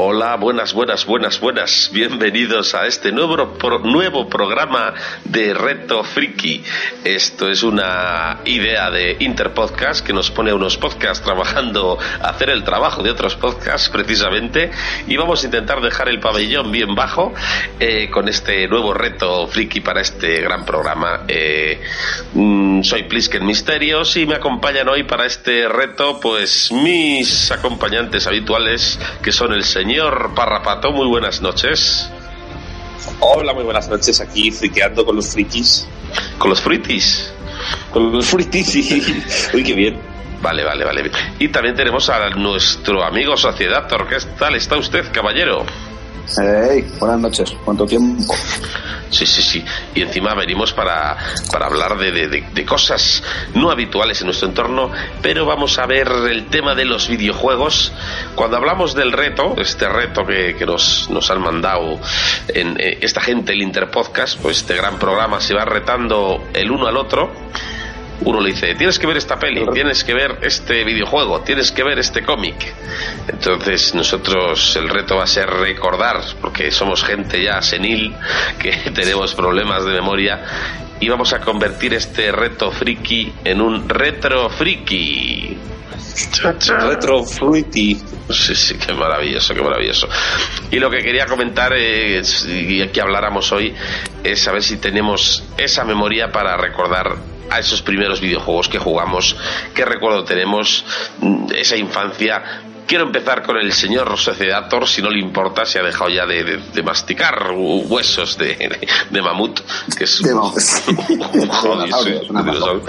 Hola, buenas, buenas, buenas, buenas. Bienvenidos a este nuevo, pro- nuevo programa de Reto Friki. Esto es una idea de Interpodcast que nos pone unos podcasts trabajando, hacer el trabajo de otros podcasts precisamente. Y vamos a intentar dejar el pabellón bien bajo eh, con este nuevo reto friki para este gran programa. Eh, mm, soy Plisken Misterios y me acompañan hoy para este reto, pues mis acompañantes habituales, que son el señor Parrapato. Muy buenas noches. Hola, muy buenas noches. Aquí friqueando con los frikis. Con los fruitis. Con los fritis, sí. Uy, qué bien. Vale, vale, vale. Y también tenemos a nuestro amigo Sociedad ¿Qué tal está usted, caballero? Buenas noches. ¿Cuánto tiempo? Sí, sí, sí. Y encima venimos para, para hablar de, de- de- de cosas no habituales en nuestro entorno, pero vamos a ver el tema de los videojuegos. Cuando hablamos del reto, este reto que, que nos, nos han mandado en eh, esta gente, el Interpodcast, pues este gran programa se va retando el uno al otro. Uno le dice, tienes que ver esta peli, tienes que ver este videojuego, tienes que ver este cómic. Entonces nosotros el reto va a ser recordar, porque somos gente ya senil, que tenemos problemas de memoria, y vamos a convertir este reto friki en un retro friki. Retro fruity. Sí, sí, qué maravilloso, qué maravilloso. Y lo que quería comentar es, y que habláramos hoy es saber si tenemos esa memoria para recordar a esos primeros videojuegos que jugamos, qué recuerdo tenemos, mm, esa infancia. Quiero empezar con el señor Sociedator, si no le importa, se ha dejado ya de, de- de masticar hu- huesos de, mamut, que es un dinosaurio.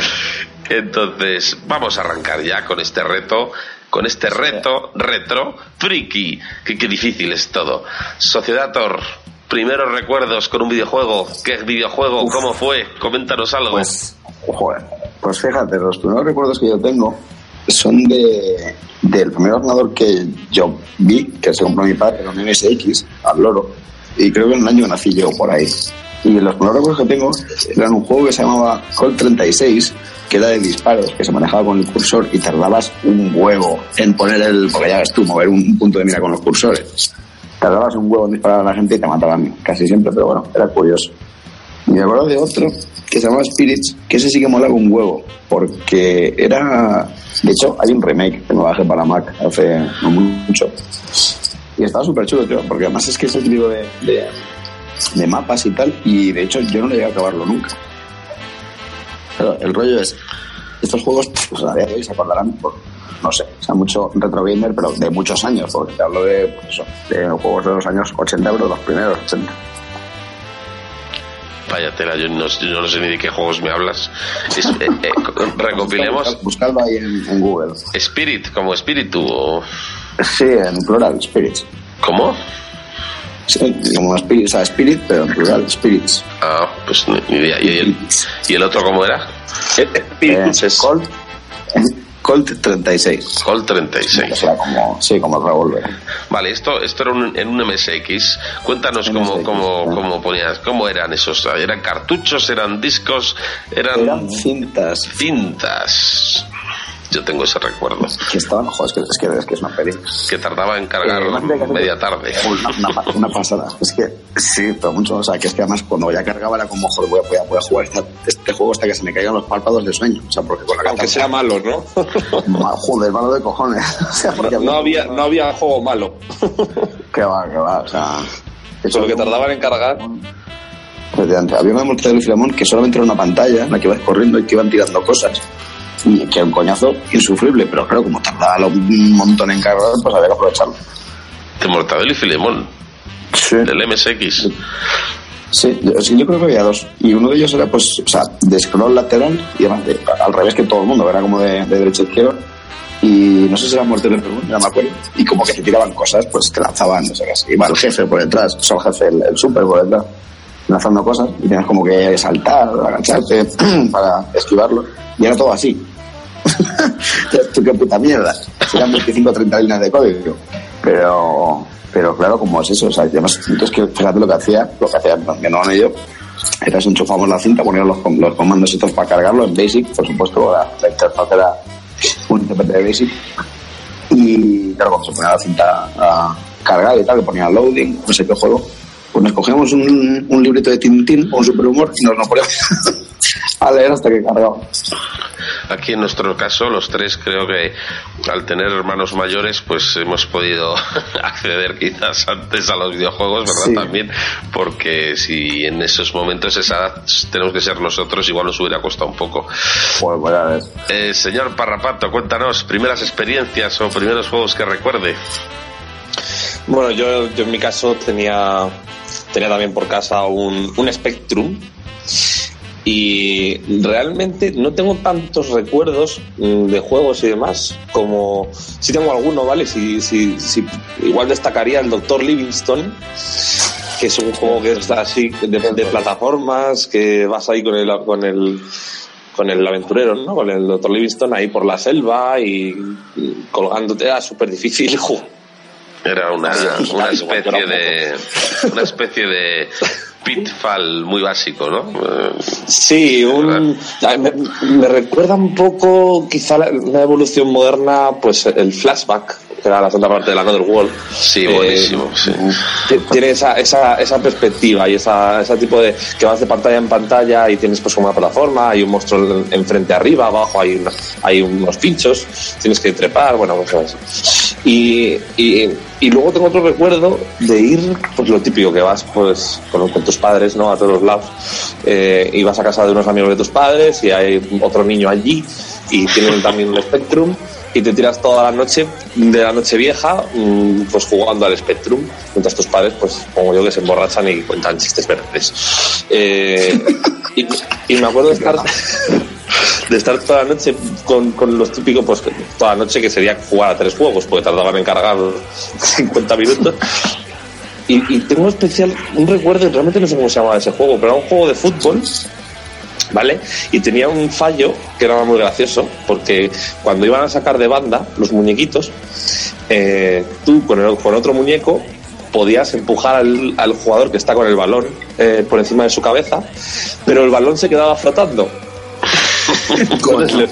Entonces, vamos a arrancar ya con este reto, con este reto retro friki, que qué difícil es todo. Sociedator, primeros recuerdos con un videojuego, ¿qué videojuego? ¿Cómo fue? Coméntanos algo. Pues, joder, pues fíjate, los primeros recuerdos que yo tengo son de del primer ordenador que yo vi, que se compró mi padre, era un MSX, al loro, y creo que en un año nací yo por ahí. Y los primeros recuerdos que tengo eran un juego que se llamaba Colt 36, que era de disparos, que se manejaba con el cursor y tardabas un huevo en poner el, porque ya ves tú, mover un punto de mira con los cursores. Tardabas un huevo en disparar a la gente y te mataban casi siempre, pero bueno, era curioso. Y me acuerdo de otro que se llamaba Spirits, que ese sí que molaba un huevo, porque era... De hecho, hay un remake que me bajé para Mac hace no mucho. Y estaba súper chulo, tío, porque además es que es el tipo de, de, mapas y tal, y de hecho yo no llegué a acabarlo nunca. Pero el rollo es, estos juegos, pues a día de hoy se acordarán por, no sé, o sea, mucho retro gamer, pero de muchos años, porque te hablo de, pues eso, de juegos de los años 80, pero los primeros 80. Vaya tela, yo no, yo no sé ni de qué juegos me hablas. Es- eh, eh, recopilemos Buscadlo ahí en, en Google. Spirit, como espíritu, o... Sí, en plural, spirits. ¿Cómo? Sí, como spirit, o sea, spirit, pero en plural, spirits. Ah, pues ni, idea. ¿Y el, ¿Y el otro cómo era? Eh, Colt, Colt 36. Colt O 36. sea, como, sí, como revólver. Vale, esto, esto era un- en un MSX. Cuéntanos cómo, MSX, cómo, ¿no? cómo ponías, cómo eran esos. ¿Eran cartuchos? ¿Eran discos? ¿Eran, Eran cintas. cintas? Yo tengo ese recuerdo. Que estaban, joder, es que es, que, es, que es una peli. Que tardaba en cargar Eh, media tarde. Una, una, una pasada. Es que sí, pero mucho. O sea, que es que además cuando ya cargaba era como, joder, voy a, voy a, voy a jugar esta- este juego hasta que se me caigan los párpados de sueño. O sea, porque con la Aunque sea malo, ¿no? Joder, malo de cojones. O sea, porque No había, no había juego malo. Que va, que va. O sea. hecho, Solo que tardaban en cargar. Había una muerte de Filemón que solamente era una pantalla en la que ibas corriendo y que iban tirando cosas. Que un coñazo insufrible, pero claro, como tardaba un montón en cargar, pues había que aprovecharlo. De Mortadelo y Filemón, Sí. del MSX. Sí, yo, sí, yo creo que había dos. Y uno de ellos era, pues, o sea, de scroll lateral y además de- al revés que todo el mundo, era como de, de derecha a izquierda. Y no sé si era muerte de Filemón, ya me acuerdo. Y como que te tiraban cosas, pues te lanzaban, no sé qué, así. iba el jefe por detrás, o sea, el jefe, el, el super por detrás, lanzando cosas. Y tenías como que saltar, agacharte para esquivarlo. Y era todo así. Tú qué puta mierda. Eran 25 o 30 líneas de código. Pero, pero claro, como es eso, o sea, además, entonces que fíjate lo que hacía, lo que hacía mi hermano y yo, era enchufamos la cinta, poníamos los, los comandos para cargarlo en Basic, por supuesto, la, la interfaz era un intérprete de Basic. Y claro, cuando se ponía la cinta a cargar y tal, que ponía loading, no sé qué juego, pues nos cogíamos un, un librito de Tintín o un superhumor y nos lo poníamos a leer hasta que cargaba. Aquí en nuestro caso, los tres creo que al tener hermanos mayores, pues hemos podido acceder quizás antes a los videojuegos, ¿verdad? Sí. También, porque si en esos momentos esa edad tenemos que ser nosotros, igual nos hubiera costado un poco. Pues voy a ver. Eh, señor Parrapato, cuéntanos, primeras experiencias o primeros juegos que recuerde. Bueno, yo, yo en mi caso tenía, tenía también por casa un, un Spectrum y realmente no tengo tantos recuerdos mm, de juegos y demás como sí tengo alguno, ¿vale? Si, si, si, igual destacaría el Doctor Livingstone que es un juego que está así de, de plataformas que vas ahí con el con el con el aventurero, ¿no? Con el Doctor Livingstone ahí por la selva y y colgándote era súper difícil jugar Era una, una especie de una especie de pitfall muy básico, ¿no? Sí, un, me, me recuerda un poco quizá la, evolución moderna, pues el flashback, que era la segunda parte de la Another World. Sí, Eh, buenísimo, sí. Tiene esa, esa, esa perspectiva y esa, ese tipo de que vas de pantalla en pantalla y tienes pues como una plataforma, hay un monstruo en- enfrente arriba, abajo hay, una- hay unos pinchos, tienes que trepar, bueno, pues. Y, y, y luego tengo otro recuerdo de ir, pues lo típico que vas pues con, con tus padres, ¿no? A todos los lados. Eh, y vas a casa de unos amigos de tus padres y hay otro niño allí y tienen también un Spectrum y te tiras toda la noche de la noche vieja mm, pues jugando al Spectrum mientras tus padres pues como yo que se emborrachan y cuentan chistes verdes Eh, y, y me acuerdo de estar de estar toda la noche con, con los típicos pues toda la noche que sería jugar a tres juegos porque tardaban en cargar 50 minutos y, tengo un especial un recuerdo realmente no sé cómo se llamaba ese juego pero era un juego de fútbol ¿vale? Y tenía un fallo que era muy gracioso, porque cuando iban a sacar de banda los muñequitos, eh, tú con, con otro muñeco podías empujar al, al jugador que está con el balón eh, por encima de su cabeza, pero el balón se quedaba flotando. Le,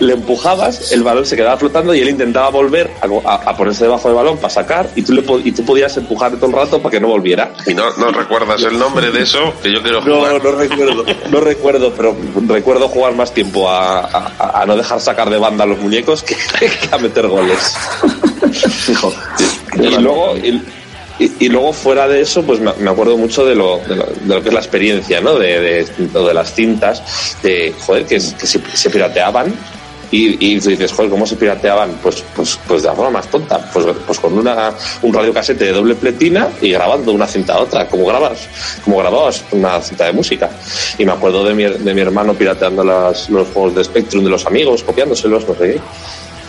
le empujabas, el balón se quedaba flotando y él intentaba volver a, a- a ponerse debajo del balón para sacar y tú, le, y tú podías empujar todo el rato para que no volviera. Y no, no recuerdas el nombre de eso, que yo quiero No, jugar. no recuerdo, no recuerdo, pero recuerdo jugar más tiempo a, a- a no dejar sacar de banda a los muñecos que, que a meter goles. Y luego, y, y- luego fuera de eso, pues me, acuerdo mucho de lo, de lo, de lo que es la experiencia, ¿no? De, de, las cintas, de, joder, que, que se, se pirateaban. Y, y dices, joder, ¿cómo se pirateaban? Pues, pues, pues de la forma más tonta. Pues, pues con una, un radiocasete de doble pletina y grabando una cinta a otra, como grabas, como grababas una cinta de música. Y me acuerdo de mi, de mi hermano pirateando las, los juegos de Spectrum de los amigos, copiándoselos, no sé qué.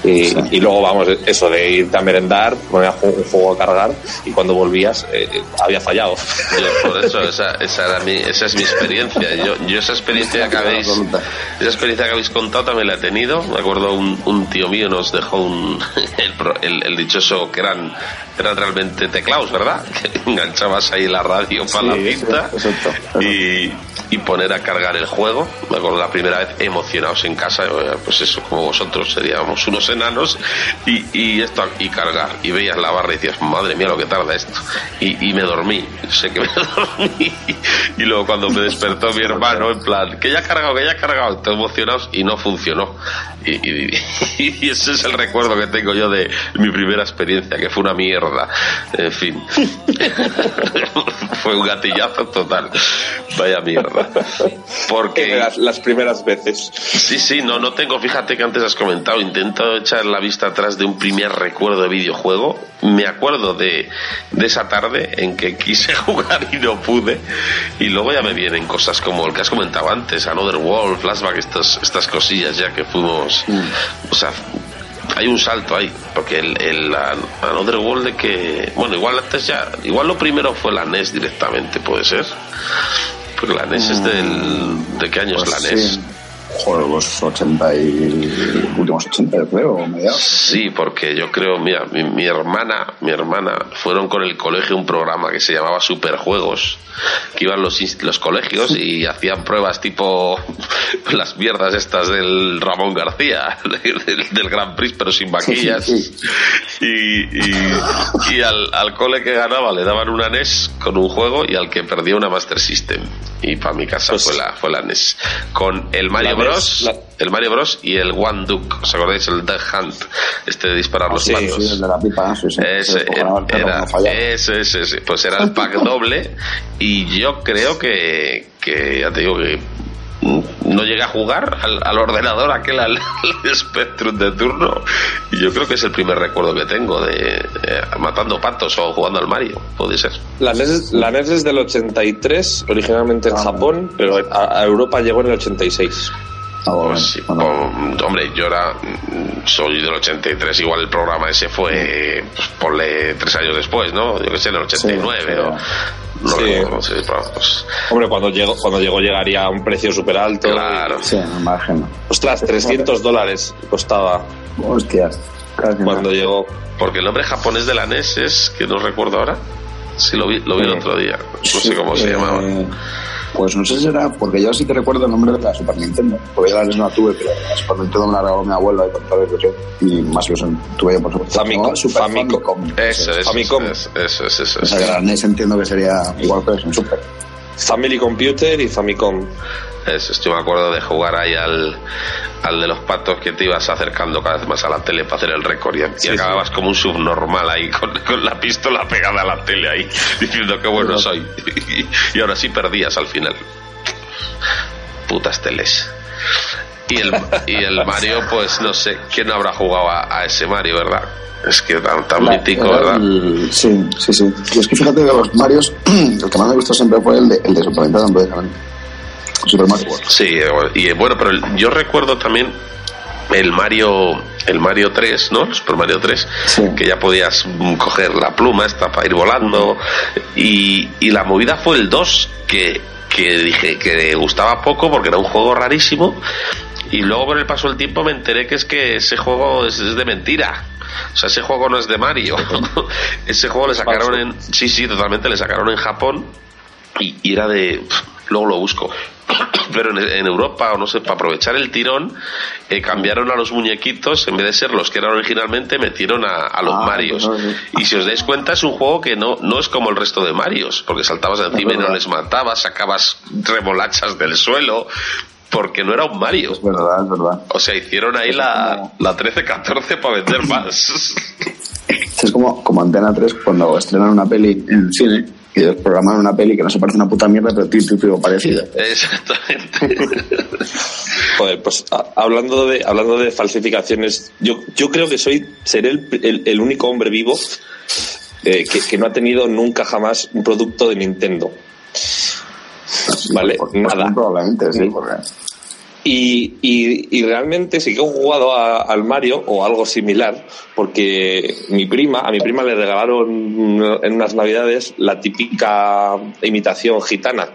Y, y luego, vamos, eso de irte a merendar, poner un juego a cargar y cuando volvías eh, había fallado. Yo, por eso, esa, esa, era mi, esa es mi experiencia. Yo, yo esa experiencia que habéis, esa experiencia que habéis contado también la he tenido. Me acuerdo un, un tío mío nos dejó un, el, el, el dichoso que eran, eran realmente teclados, ¿verdad? Que enganchabas ahí la radio para la cinta sí, exacto. y, y poner a cargar el juego. Me acuerdo la primera vez emocionados en casa, eh, pues eso, como vosotros, seríamos unos enanos, y, esto, y cargar. Y veías la barra y decías, madre mía, lo que tarda esto. Y, me dormí, sé que me dormí. Y luego cuando me despertó mi hermano, en plan, que ya ha cargado, que ya ha cargado, todos emocionados, y no funcionó. Y, y- y ese es el recuerdo que tengo yo de mi primera experiencia, que fue una mierda. En fin. fue un gatillazo total. Vaya mierda. Porque Las, las primeras veces. Sí, sí, no, no tengo, fíjate que antes has comentado, intento echar la vista atrás de un primer recuerdo de videojuego. Me acuerdo de, de esa tarde en que quise jugar y no pude. Y luego ya me vienen cosas como el que has comentado antes, Another World, Flashback, estas, estas cosillas ya que fuimos. O sea, hay un salto ahí, porque el, el An- Another World de que. Bueno, igual antes ya. Igual lo primero fue la NES directamente, puede ser. Porque la NES es del. ¿De qué año Pues es la NES? sí. Joder, los 80 y últimos 80, yo creo, mediados. Sí, porque yo creo, mira, mi, mi hermana, mi hermana, fueron con el colegio un programa que se llamaba Superjuegos, que iban los, los colegios y hacían pruebas tipo las mierdas estas del Ramón García, del, del Grand Prix, pero sin vaquillas. Sí, sí, Y, y, y al, al cole que ganaba le daban una NES con un juego y al que perdía una Master System. Y para mi casa Pues- fue, la, fue la NES. Con el Mario Bros. la- El Mario Bros. y el One Duke. ¿Os acordáis? El Duck Hunt. Este de disparar los sí. Sí, el de la pipa, sí, sí. Ese, era, ese, ese, ese. Pues era el pack doble y yo creo que, que ya te digo que no llegué a jugar al, al ordenador aquel al, al Spectrum de turno y yo creo que es el primer recuerdo que tengo de eh, matando patos o jugando al Mario puede ser La NES, la NES es del 83, originalmente en Ah. Japón, pero a, a Europa llegó en el 86. Ah, bueno, Pues sí, bueno. o- hombre, yo era, mm, soy del 83, igual el programa ese fue, pues, ponle tres años después, ¿no? Yo que sé, en el 89, Sí, o no Sí. recuerdo, pues, Hombre, cuando llegó, cuando llegó llegaría a un precio súper alto. claro. Sí. Ostras, 300 dólares costaba Hostias. Casi cuando nada. llegó. Porque el nombre japonés de la NES es, que no recuerdo ahora, sí lo vi, lo vi el otro día, no sé cómo se Eh, llamaba. Pues no sé si será, porque yo sí que recuerdo el nombre de la Super Nintendo, porque yo la no la tuve, pero la Super Nintendo me la regaló mi abuelo y la ilusión, y más ilusión tuve yo por supuesto. Famicom, Super Famicom. Famicom. Eso, eso, Famicom. eso, eso, eso, eso, O sea, que la NES entiendo que sería igual que en Super. Family Computer y Famicom. Eso, yo me acuerdo de jugar ahí al, al de los patos que te ibas acercando cada vez más a la tele para hacer el récord y, y Sí, acababas como un subnormal ahí con, con la pistola pegada a la tele ahí diciendo que bueno. soy y, y ahora sí perdías al final. Putas teles y el, y el Mario pues no sé quién habrá jugado a, a ese Mario verdad es que tan, tan La- mítico verdad el- sí, sí, sí. Y es que fíjate que los Marios, el que más me gustó siempre fue el de, el de Super Nintendo. Super Mario World. Sí, y bueno, pero el- yo recuerdo también el Mario el Mario 3, ¿no? El Super Mario 3, Sí. que ya podías coger la pluma esta para ir volando y, y la movida fue el 2 que, que dije que gustaba poco porque era un juego rarísimo y luego con el paso del tiempo me enteré que es que ese juego es, es de mentira. O sea, ese juego no es de Mario. ese juego le sacaron en... Sí, sí, totalmente, le sacaron en Japón y, y era de luego lo busco. Pero en, en Europa o no sé para aprovechar el tirón eh, cambiaron a los muñequitos en vez de ser los que eran originalmente metieron a, a los Ah, Marios. pues no, y si os dais cuenta es un juego que no no es como el resto de Marios porque saltabas encima y no les matabas sacabas remolachas del suelo porque no era un Mario Es verdad, es verdad. o sea hicieron ahí la, la 13-14 para vender más Es como, como Antena 3 cuando estrenan una peli en el cine y programan una peli que no se parece a una puta mierda, pero tiene título parecido. exactamente Joder, pues a- hablando de hablando de falsificaciones, yo, yo creo que soy seré el, el- el único hombre vivo eh, que, que no ha tenido nunca jamás un producto de Nintendo. Vale, Pues- pues nada. muy probablemente, sí, porque... Y, y, y realmente sí que he jugado a- al Mario o algo similar, porque mi prima, a mi prima le regalaron en unas navidades la típica imitación gitana.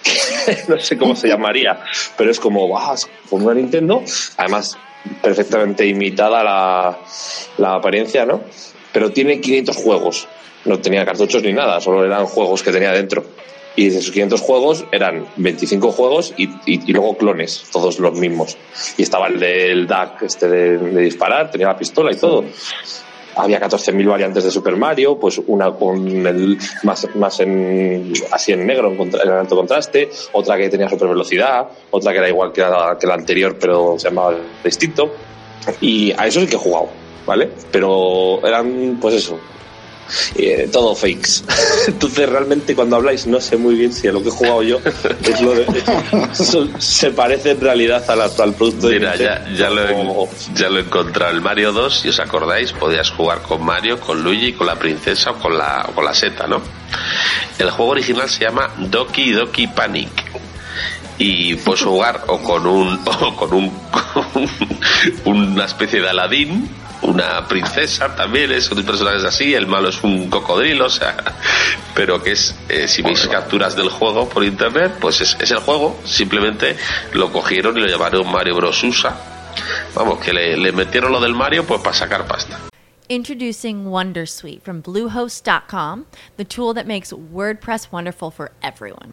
no sé cómo se llamaría, pero es como, vas con una Nintendo, además perfectamente imitada la, la apariencia, ¿no? Pero tiene 500 juegos. No tenía cartuchos ni nada, solo eran juegos que tenía dentro. Y de esos 500 juegos eran 25 juegos y, y- y luego clones, todos los mismos. Y estaba el del DAC este de, de disparar, tenía la pistola y todo. Había 14.000 variantes de Super Mario, pues una con el más, más en, así en negro, en, contra- en alto contraste, otra que tenía super velocidad, otra que era igual que la, que la anterior, pero se llamaba distinto. Y a eso sí que he jugado, ¿vale? Pero eran, pues eso, eh, todo fakes. Entonces realmente cuando habláis no sé muy bien si a lo que he jugado yo es lo de, se parece en realidad al, al producto de Mira, ya, Nintendo ya, lo he, ya lo he encontrado. El Mario 2, si os acordáis, podías jugar con Mario, con Luigi, con la princesa o con la, o con la seta, ¿no? El juego original se llama Doki Doki Panic. Y puedes jugar o con un, o con un, con una especie de Aladín, una princesa también, es un personajes así, el malo es un cocodrilo, o sea, pero que es, eh, si veis capturas del juego por internet, pues es, es el juego, simplemente lo cogieron y lo llamaron Mario Bros. USA. Vamos, que le, le metieron lo del Mario pues para sacar pasta. Introducing Wondersuite from Bluehost.com, the tool that makes WordPress wonderful for everyone.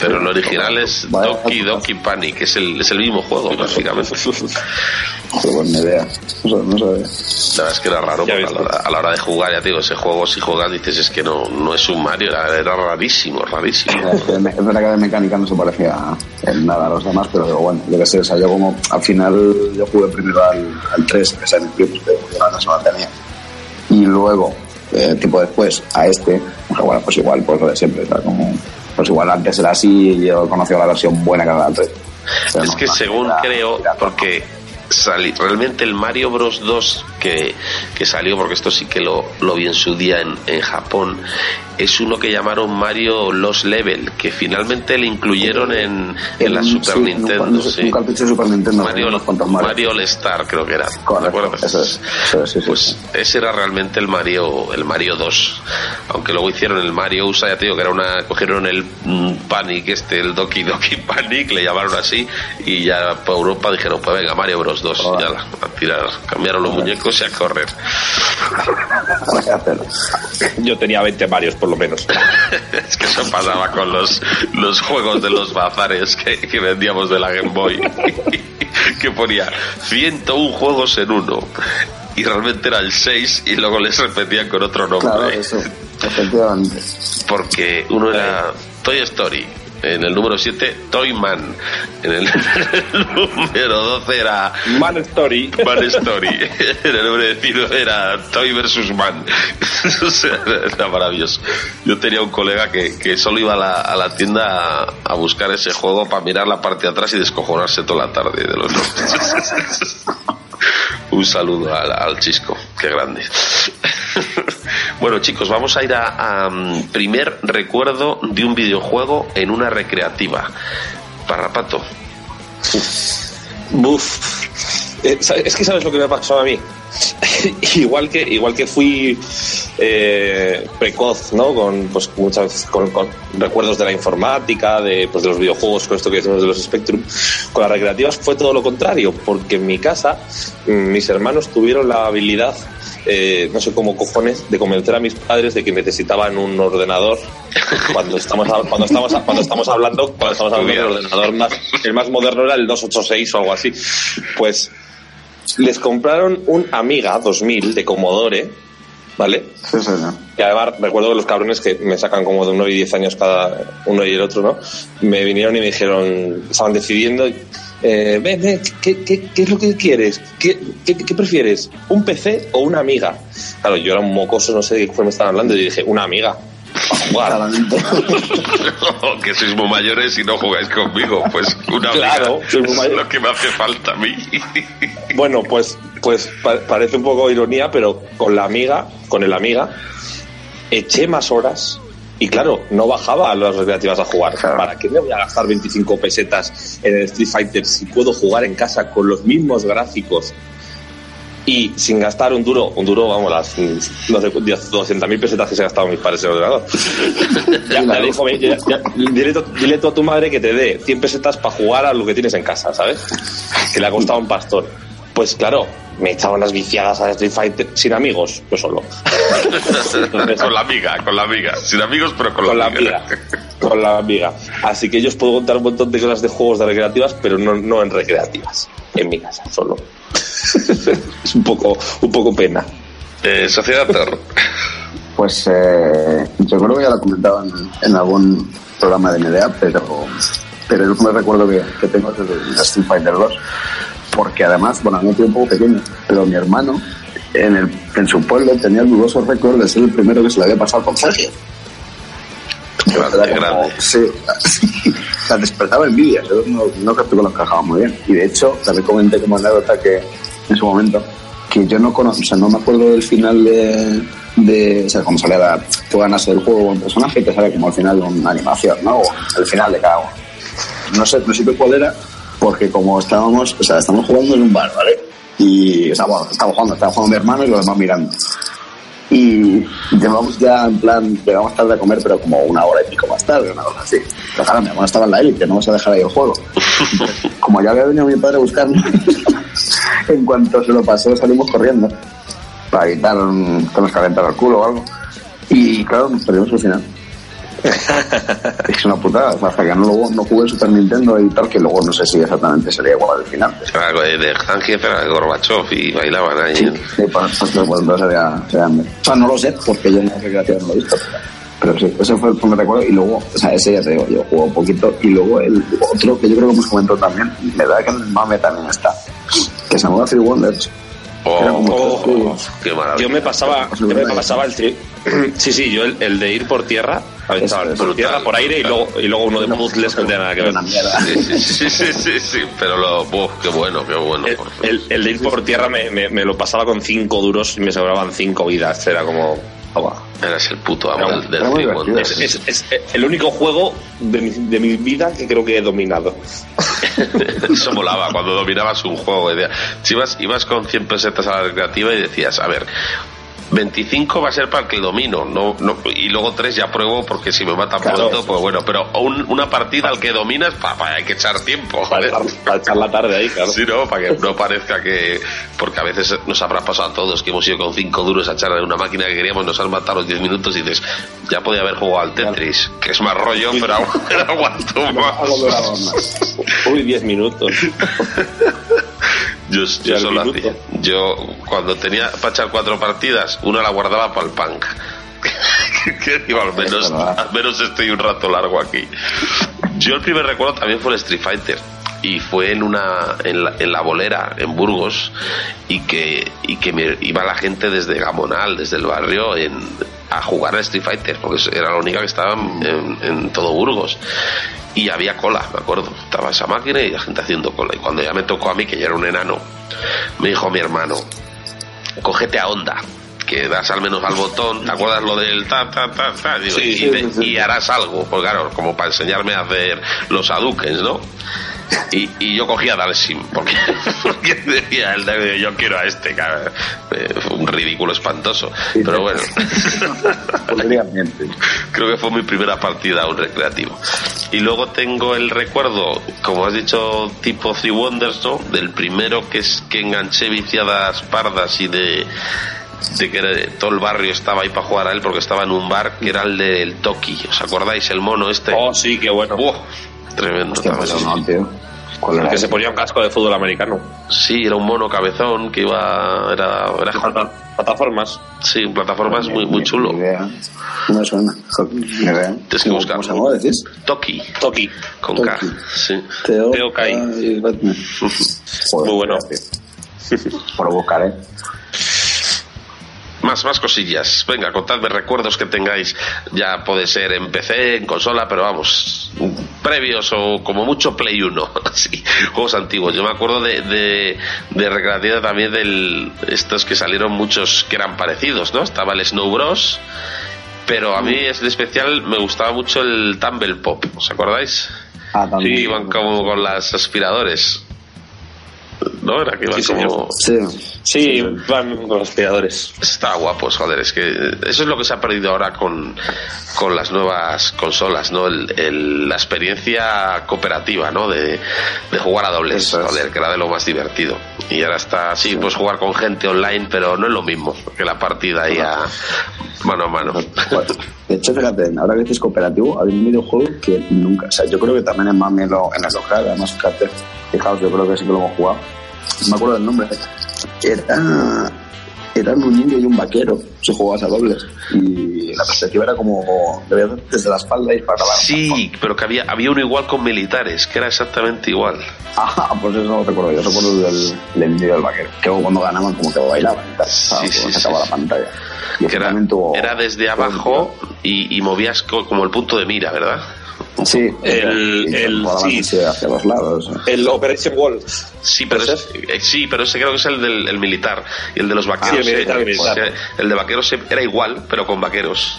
Pero el original es Doki. Doki Panic, es el, es el mismo juego, básicamente. Qué buena idea. No sé, no. La verdad es que era raro, porque a la, hora, a la hora de jugar, ya te digo, ese juego, si juegas, dices, es que no, no es un Mario, era, era rarísimo, rarísimo. Es verdad que de mecánica no se parecía en nada a los demás, pero digo, bueno, yo que sé, o sea, yo como al final yo jugué primero al, al 3, que es el Plus, que yo no tenía. Y luego, eh, tiempo después, a este, bueno, pues igual, pues lo de siempre, o sea, como, pues igual antes era así y yo conocía la versión buena que era el 3. Pero Es no, que según era- creo, era- porque realmente el Mario Bros 2 que, que salió, porque esto sí que lo, lo vi en su día en, en Japón, es uno que llamaron Mario Lost Level, que finalmente le incluyeron en, en la Super sí, Nintendo. un- sí. un cartucho de Super Nintendo, Mario, Mario. Mario All Star creo que era. ¿te Correcto, eso es, eso es, sí, sí. Pues ese era realmente el Mario el Mario 2 aunque luego hicieron el Mario USA ya te digo que era una cogieron el mm, Panic este el Doki Doki Panic le llamaron así y ya para Europa dijeron pues venga Mario Bros 2 y ya a tirar cambiaron los muñecos y a correr. Yo tenía 20 Marios por lo menos. es que eso pasaba con los los juegos de los bazares que, que vendíamos de la Game Boy que ponía 101 juegos en uno y realmente era el 6 y luego les repetían con otro nombre Claro, eso, efectivamente. porque uno era Toy Story, en el número 7 Toy Man, en el, número 12 era Man Story. Man Story, en el número 19 era Toy versus Man. Era maravilloso. Yo tenía un colega que, que solo iba a la, a la tienda a, a buscar ese juego para mirar la parte de atrás y descojonarse toda la tarde de los. Un saludo al, al Chisco, qué grande. Bueno chicos, vamos a ir a, mm, primer recuerdo de un videojuego en una recreativa. Parrapato. Buf. Eh, es que sabes lo que me pasó a mí. igual que igual que fui eh, precoz, ¿no? Con pues muchas veces con, con recuerdos de la informática, de pues de los videojuegos, con esto que decimos de los Spectrum. Con las recreativas fue todo lo contrario, porque en mi casa mm, mis hermanos tuvieron la habilidad eh, no sé cómo cojones, de convencer a mis padres de que necesitaban un ordenador cuando estamos a- cuando estamos a- cuando estamos hablando cuando estamos hablando del ordenador más el más moderno era el 286 o algo así pues les compraron un Amiga 2000 de Commodore ¿vale? Sí, sí, sí. Y además recuerdo que los cabrones que me sacan como de uno y diez años cada uno y el otro, ¿no? Me vinieron y me dijeron, estaban decidiendo, eh, ven, ven, ¿qué, qué, qué es lo que quieres? ¿Qué, qué, qué prefieres? ¿Un PC o una amiga? Claro, yo era un mocoso, no sé de qué me estaban hablando, y dije, una amiga. Para jugar. Claramente. que sois muy mayores y no jugáis conmigo. Pues una Claro, amiga soy muy es lo que me hace falta a mí. Bueno, pues, pues pa- parece un poco ironía, pero con la amiga, con el amiga, eché más horas y claro, no bajaba a las recreativas a jugar. Claro. ¿Para qué me voy a gastar 25 pesetas en el Street Fighter si puedo jugar en casa con los mismos gráficos y sin gastar un duro, un duro, vamos, las no sé, 200.000 pesetas que se ha gastado mis padres en el ordenador? ya, ya dijo, ya- ya- dile, to- dile tú a tu madre que te dé 100 pesetas para jugar a lo que tienes en casa, ¿sabes? Que le ha costado un pastor. Pues claro, me echaba unas viciadas a Street Fighter sin amigos, yo solo. con la amiga, con la amiga. Sin amigos, pero con, con la amiga. amiga. Con la amiga. Así que yo os puedo contar un montón de cosas de juegos de recreativas, pero no, no en recreativas. En mi casa, solo. es un poco, un poco pena. Eh, Sociedad Tor. Pues eh, yo creo que ya lo comentaba en, en algún programa de NDA, pero, pero yo me recuerdo que, que tengo es el Street Fighter 2, porque además, bueno, a mí un poco pequeño, pero mi hermano en, el, en su pueblo tenía el dudoso récord de ser el primero que se le había pasado con Sergio. Grande, como-. Sí, sí. O sea, despertaba envidia. Yo no, no creo que lo encajaba muy bien. Y de hecho, también comenté como anécdota que en su momento, que yo no conozco, o sea, no me acuerdo del final de, de o sea, como sale la, tú ganas el juego un personaje te sale como al final una animación, ¿no? O el final de cada uno. No sé, no sé cuál era, porque como estábamos, o sea, estamos jugando en un bar, ¿vale? Y, o sea, bueno, estamos jugando, estaba jugando mi hermano y los demás mirando. Y llevamos ya en plan, llegamos tarde a comer, pero como una hora y pico más tarde, una cosa así. Pero claro, mi hermano estaba en la élite, no vamos a dejar ahí el juego. Como ya había venido mi padre a buscarme, en cuanto se lo pasó salimos corriendo para evitar que nos calentara el culo o algo. Y claro, nos perdimos al final. es una putada, hasta que no, luego, no jugué Super Nintendo y tal, que luego no sé si exactamente sería igual al final. Algo de Zangief era de Gorbachev y bailaban ahí. Sí, sí, pues, pues, pues, entonces sería. O sea, no lo sé, porque yo en la recreativa no lo he visto. Pero sí, ese fue el primer recuerdo. Y luego, o sea, ese ya te digo, yo juego un poquito. Y luego el otro que yo creo que hemos comentado también, me da que en el mame también está, que se llama Three Wonders. Oh, Era como Oh, qué maravilla. Yo me pasaba, yo me pasaba el tri- Sí, sí, yo el, el de ir por tierra, aventaba es. por tierra, por aire y luego, y luego uno de puzzles que no tenía nada que ver. Una mierda. Sí, sí, sí, sí, sí, pero lo, uf, qué bueno, qué bueno. El, por el- el de ir por tierra me, me- me lo pasaba con cinco duros y me sobraban cinco vidas. Era como. Eres el puto amo Era- del, del. Es, es- es el único juego de mi, de mi vida que creo que he dominado. Eso molaba cuando dominabas un juego. ibas, ibas con 100 pesetas a la recreativa y decías, a ver, 25 va a ser para el que domino, no, no, y luego 3 ya pruebo porque si me matan Claro. pronto, pues bueno, pero un- una partida al que dominas, pa, pa, hay que echar tiempo. Para para echar la tarde ahí, claro. Sí, ¿no? Para que no parezca que... Porque a veces nos habrá pasado a todos que hemos ido con cinco duros a echar en una máquina que queríamos, nos han matado los 10 minutos y dices, ya podía haber jugado al Tetris, que es más rollo, pero aguanto más. Uy, 10 minutos. Yo, yo solo hacía. Yo, cuando tenía para echar cuatro partidas, una la guardaba para el punk. que digo, al menos, al menos estoy un rato largo aquí. Yo el primer recuerdo también fue el Street Fighter. Y fue en una en la, en la bolera, en Burgos, y que, y que me iba la gente desde Gamonal, desde el barrio, en, a jugar a Street Fighter, porque era la única que estaba en, en todo Burgos. Y había cola, me acuerdo. Estaba esa máquina y la gente haciendo cola. Y cuando ya me tocó a mí, que ya era un enano, me dijo mi hermano, cógete a onda, que das al menos al botón, ¿te acuerdas lo del ta, ta, ta, ta? Digo, Sí, y, sí, y harás algo, pues claro, como para enseñarme a hacer los aduques, ¿no? Y, y yo cogía a Dalsim, porque, porque decía el yo quiero a este, claro, eh, fue un ridículo espantoso, pero bueno. Creo que fue mi primera partida a un recreativo. Y luego tengo el recuerdo, como has dicho, tipo Three Wonders, ¿no? Del primero que es que enganché viciadas pardas y de, de que todo el barrio estaba ahí para jugar a él porque estaba en un bar que era el del Toki. ¿Os acordáis? El mono este. Oh, sí, qué bueno. ¡Buah! Tremendo. Hostia, también. pues no, tío. ¿Cuál era Que se ese? ponía un casco de fútbol americano. Sí, era un mono cabezón que iba. Era, era, plataformas. Sí, plataformas muy, muy chulo. Ni idea. No me suena. Tienes que ¿Cómo- buscarlo. ¿Cómo se llama, decís? Toki, Toki. con K. Toki. Sí. Teo, Teo Kai. y Batman. Joder, Muy bueno. Por buscar, ¿eh? Más, más cosillas. Venga, contadme recuerdos que tengáis. Ya puede ser en PC, en consola, pero vamos, previos o como mucho Play 1. Así, juegos antiguos. Yo me acuerdo de, de, de recreativa también del estos que salieron muchos que eran parecidos, ¿no? Estaba el Snow Bros. Pero a mí es de especial, me gustaba mucho el Tumble Pop, ¿os acordáis? Ah, también. Iban como con las aspiradores. ¿No? Era que iban Sí, como. Sí. Sí, van con los aspiradores. Está guapos, joder, es que eso es lo que se ha perdido ahora con, con las nuevas consolas, ¿no? El, el- la experiencia cooperativa, ¿no? De, de jugar a dobles, es. joder, que era de lo más divertido. Y ahora está así, pues jugar con gente online, pero no es lo mismo que la partida ahí a mano a mano. Bueno, de hecho, fíjate, ahora que dices cooperativo, hay un videojuego que nunca, o sea, yo creo que también en Mami lo, en el local, además, fíjate, fijaos, yo creo que sí que lo hemos jugado. No me acuerdo del nombre. Era, eran un indio y un vaquero, si jugabas a dobles. Y la perspectiva era como, desde la espalda y para abajo. Sí, pero que había, había uno igual con militares, que era exactamente igual. Ah, pues eso no lo recuerdo, yo recuerdo el del, del indio y el vaquero. Que cuando ganaban como que bailaban y tal. Sí, sí, se acababa sí. la pantalla. Y era, también tuvo- era desde abajo y, y movías co- como el punto de mira, ¿verdad? Sí, El- el- sí. hacia los lados. El Operation Wall. Sí, pero, ¿Puede es- eh, sí, pero ese creo que es el del el militar. Y el de los vaqueros. Ah, sí, el militar, eh, el militar. o sea, el de vaqueros eh, era igual, pero con vaqueros.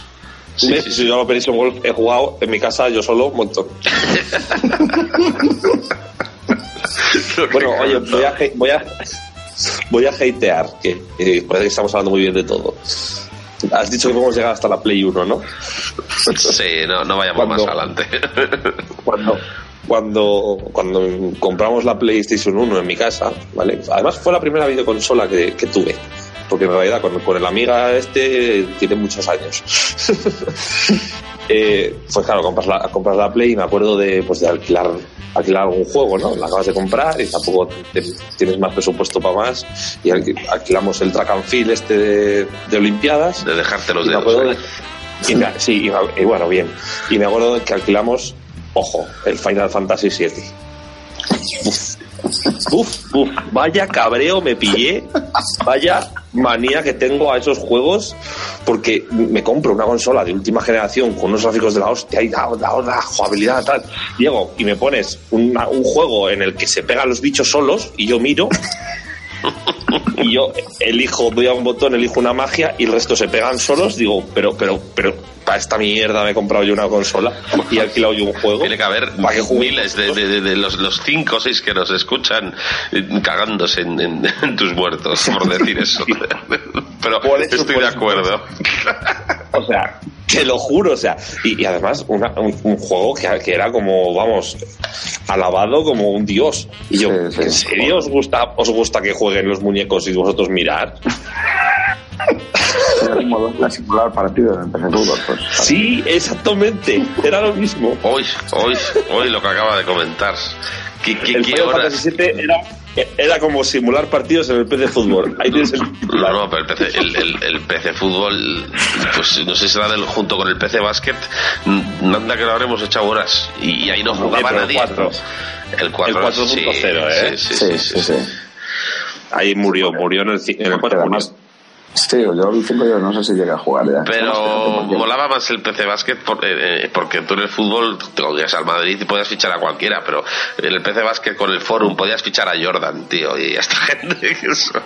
Sí, ¿Ves? sí, Si yo al Operation Wall he jugado en mi casa yo solo un montón. Que Bueno, oye, voy a, voy a, voy a hatear, que eh, parece que estamos hablando muy bien de todo. Has dicho que podemos llegar hasta la Play 1, ¿no? Sí, no, no vayamos Cuando- más adelante. Cuando, cuando, cuando compramos la PlayStation 1 en mi casa, ¿vale? Además fue la primera videoconsola que, que tuve. Porque en realidad con, con el Amiga este tiene muchos años. eh, pues claro, compras la, compras la Play y me acuerdo de, pues de alquilar, alquilar algún juego, ¿no? La acabas de comprar y tampoco te- tienes más presupuesto para más. Y alqui- alquilamos el track and field este de, de Olimpiadas. De dejarte los Y me dedos. acuerdo de- y me- sí, y, me- y bueno, bien. Y me acuerdo de que alquilamos, ojo, el Final Fantasy VII. Uf, uf, vaya cabreo me pillé, vaya manía que tengo a esos juegos, porque me compro una consola de última generación con unos gráficos de la hostia y la, la, la jugabilidad tal. Llego y me pones un juego en el que se pegan los bichos solos y yo miro y yo elijo, doy a un botón, elijo una magia y el resto se pegan solos, digo, pero, pero, pero, para esta mierda me he comprado yo una consola y he alquilado yo un juego. Tiene que haber miles de, de- de- de los, los cinco o seis que nos escuchan eh, cagándose en, en- en tus muertos por decir eso. Pero eso, estoy de acuerdo. O sea, te lo juro, o sea, y, y además una- un, un juego que, que era como, vamos, alabado como un dios. Y yo, Sí, sí. ¿en serio os gusta, os gusta que jueguen los muñecos y vosotros mirar? Era como dos para simular partidos en PC Fútbol, pues. Sí, exactamente, era lo mismo. Hoy, hoy, hoy lo que acaba de comentar. ¿Qué, qué, El qué horas? Era, era como simular partidos en el PC Fútbol. Ahí tienes el No, no, pero el PC, el, el- el PC Fútbol, pues no sé si será del, junto con el PC Básquet, mm, anda que lo habremos echado horas. Y, y ahí no jugaba el nadie. 4. El 4, El sí, 4.0, ¿eh? Sí, sí, sí. sí, sí. Ahí murió, murió en el, en el 4. Pero además, sí, yo el 5 yo no sé si llegué a jugar ya. Pero Porque- molaba más el PC Basket por- eh, eh, porque tú en el fútbol te podías al Madrid y podías fichar a cualquiera, pero en el PC Basket con el Forum podías fichar a Jordan, tío, y a esta gente. que Eso, eso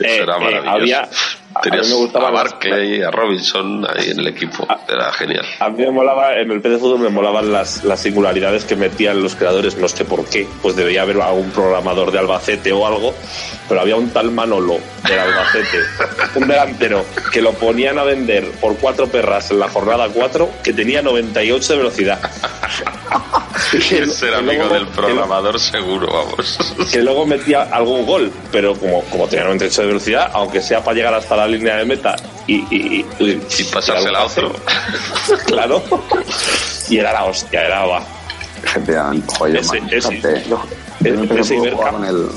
Eh, era eh, maravilloso. había- a Tenías mí me gustaban a las- Barkley, a Robinson ahí en el equipo. Era genial. A mí me molaba, en el PC Fútbol me molaban las, las singularidades que metían los creadores, no sé por qué, pues debía haber algún programador de Albacete o algo, pero había un tal Manolo del Albacete, un delantero, que lo ponían a vender por cuatro perras en la jornada 4, que tenía 98 de velocidad. Que- Es ser que amigo luego- del que programador seguro, vamos. que luego metía algún gol, pero como, como tenía 98 de velocidad, aunque sea para llegar hasta la línea de meta y, y, y, Y pasársela a otro. claro, y era la hostia, era va. Efectivamente, joder, Ese- man, ese- fíjate, yo, ese jugaba con el,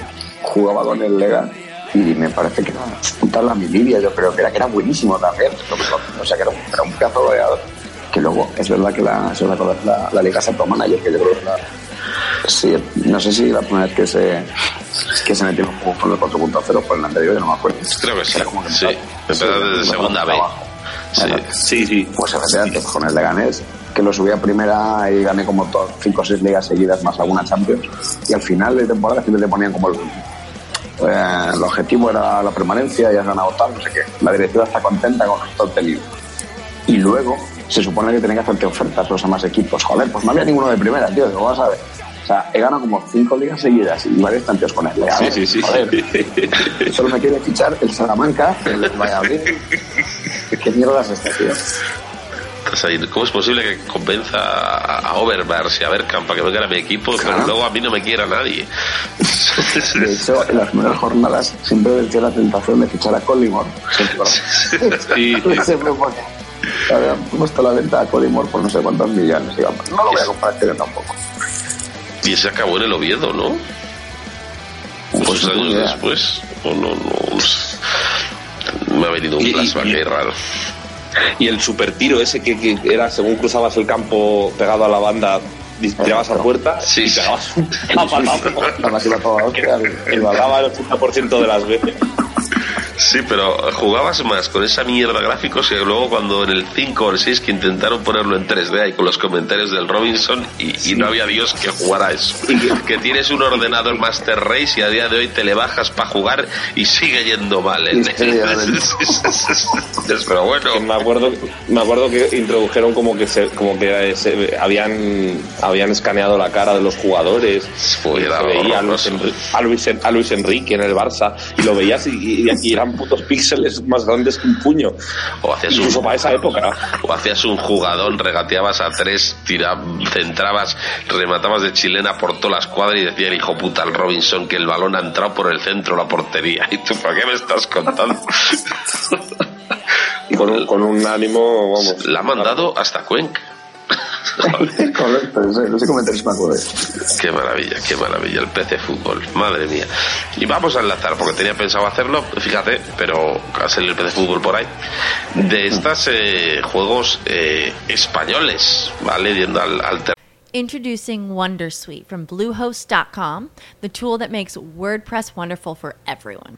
jugaba con el Lega y me parece que era un tal la Milivia, yo creo que era, que era buenísimo también. O sea, que era un, era un pedazo goleador. Que luego es verdad que la, es verdad que la, la Liga Santo Manager, que yo creo que es la, sí, no sé si la primera vez que se, que se metió en un juego con el 4.0 por el anterior, yo no me acuerdo. Creo que sí. Era como que sí. empezó- desde segunda abajo. Sí. Sí, sí. Pues efectivamente, con el Leganés, que lo subí a primera y gané como todas, cinco o seis ligas seguidas más alguna Champions. Y al final de temporada siempre te ponían como el, eh, el objetivo era la permanencia y has ganado tal, no sé qué. La directiva está contenta con lo que está obtenido. Y luego se supone que tenía que hacerte ofertas los demás equipos. Joder, pues no había ninguno de primera, tío, digo, vas a ver. O sea, he ganado como cinco ligas seguidas y varios tantos con Leganés. Sí, sí, sí. Joder. Solo me quiere fichar el Salamanca, el Valladolid. ¿Qué mierda es esta, tío? O sea, ¿Cómo es posible que convenza a Overmars y a Bergkamp para que vengan a mi equipo, pero luego a mí no me quiera nadie? De hecho, en las primeras jornadas siempre venció la tentación de fichar a Collymore. Sí, sí. Puesto a la venta a Collymore por no sé cuántos millones. Y vamos, no lo voy a comprar este tampoco. Y ese acabó en el Oviedo, ¿no? Pues no tengo años idea. después. O no, no, no. Me ha venido un Y- y- flashback y- ahí raro. Y el super tiro ese que, que era según cruzabas el campo pegado a la banda, tirabas a puerta Sí, y sí. pegabas un zapatazo. Además iba todo el 80% de las veces. Sí, pero jugabas más con esa mierda de gráficos que luego cuando en el 5 o el 6 que intentaron ponerlo en 3D ahí con los comentarios del Robinson y, y no había Dios que jugara eso. Que tienes un ordenador Master Race y a día de hoy te le bajas para jugar y sigue yendo mal. mal. pero bueno. Que me acuerdo me acuerdo que introdujeron como que se, como que se- habían habían escaneado la cara de los jugadores era se veía a Luis, horroroso. Enri- a, Luis, a Luis Enrique en el Barça y lo veías y, y- y eran putos píxeles más grandes que un puño O hacías incluso un, para esa época o hacías un jugadón, regateabas a tres, tira, centrabas, rematabas de chilena por toda la escuadra y decía el hijo puta al Robinson que el balón ha entrado por el centro de la portería. ¿Y tú por qué me estás contando? con un, con un ánimo vamos La ha mandado hasta Cuenca. Correcto, ese, ese comentario me acuerdo. Qué maravilla, qué maravilla, el PC Fútbol, madre mía. Y vamos a enlazar, porque tenía pensado hacerlo, fíjate, pero va a salir el PC Fútbol por ahí, de estos juegos eh, españoles, ¿vale? Yendo al, al Introducing Wondersuite from Bluehost.com, the tool that makes WordPress wonderful for everyone.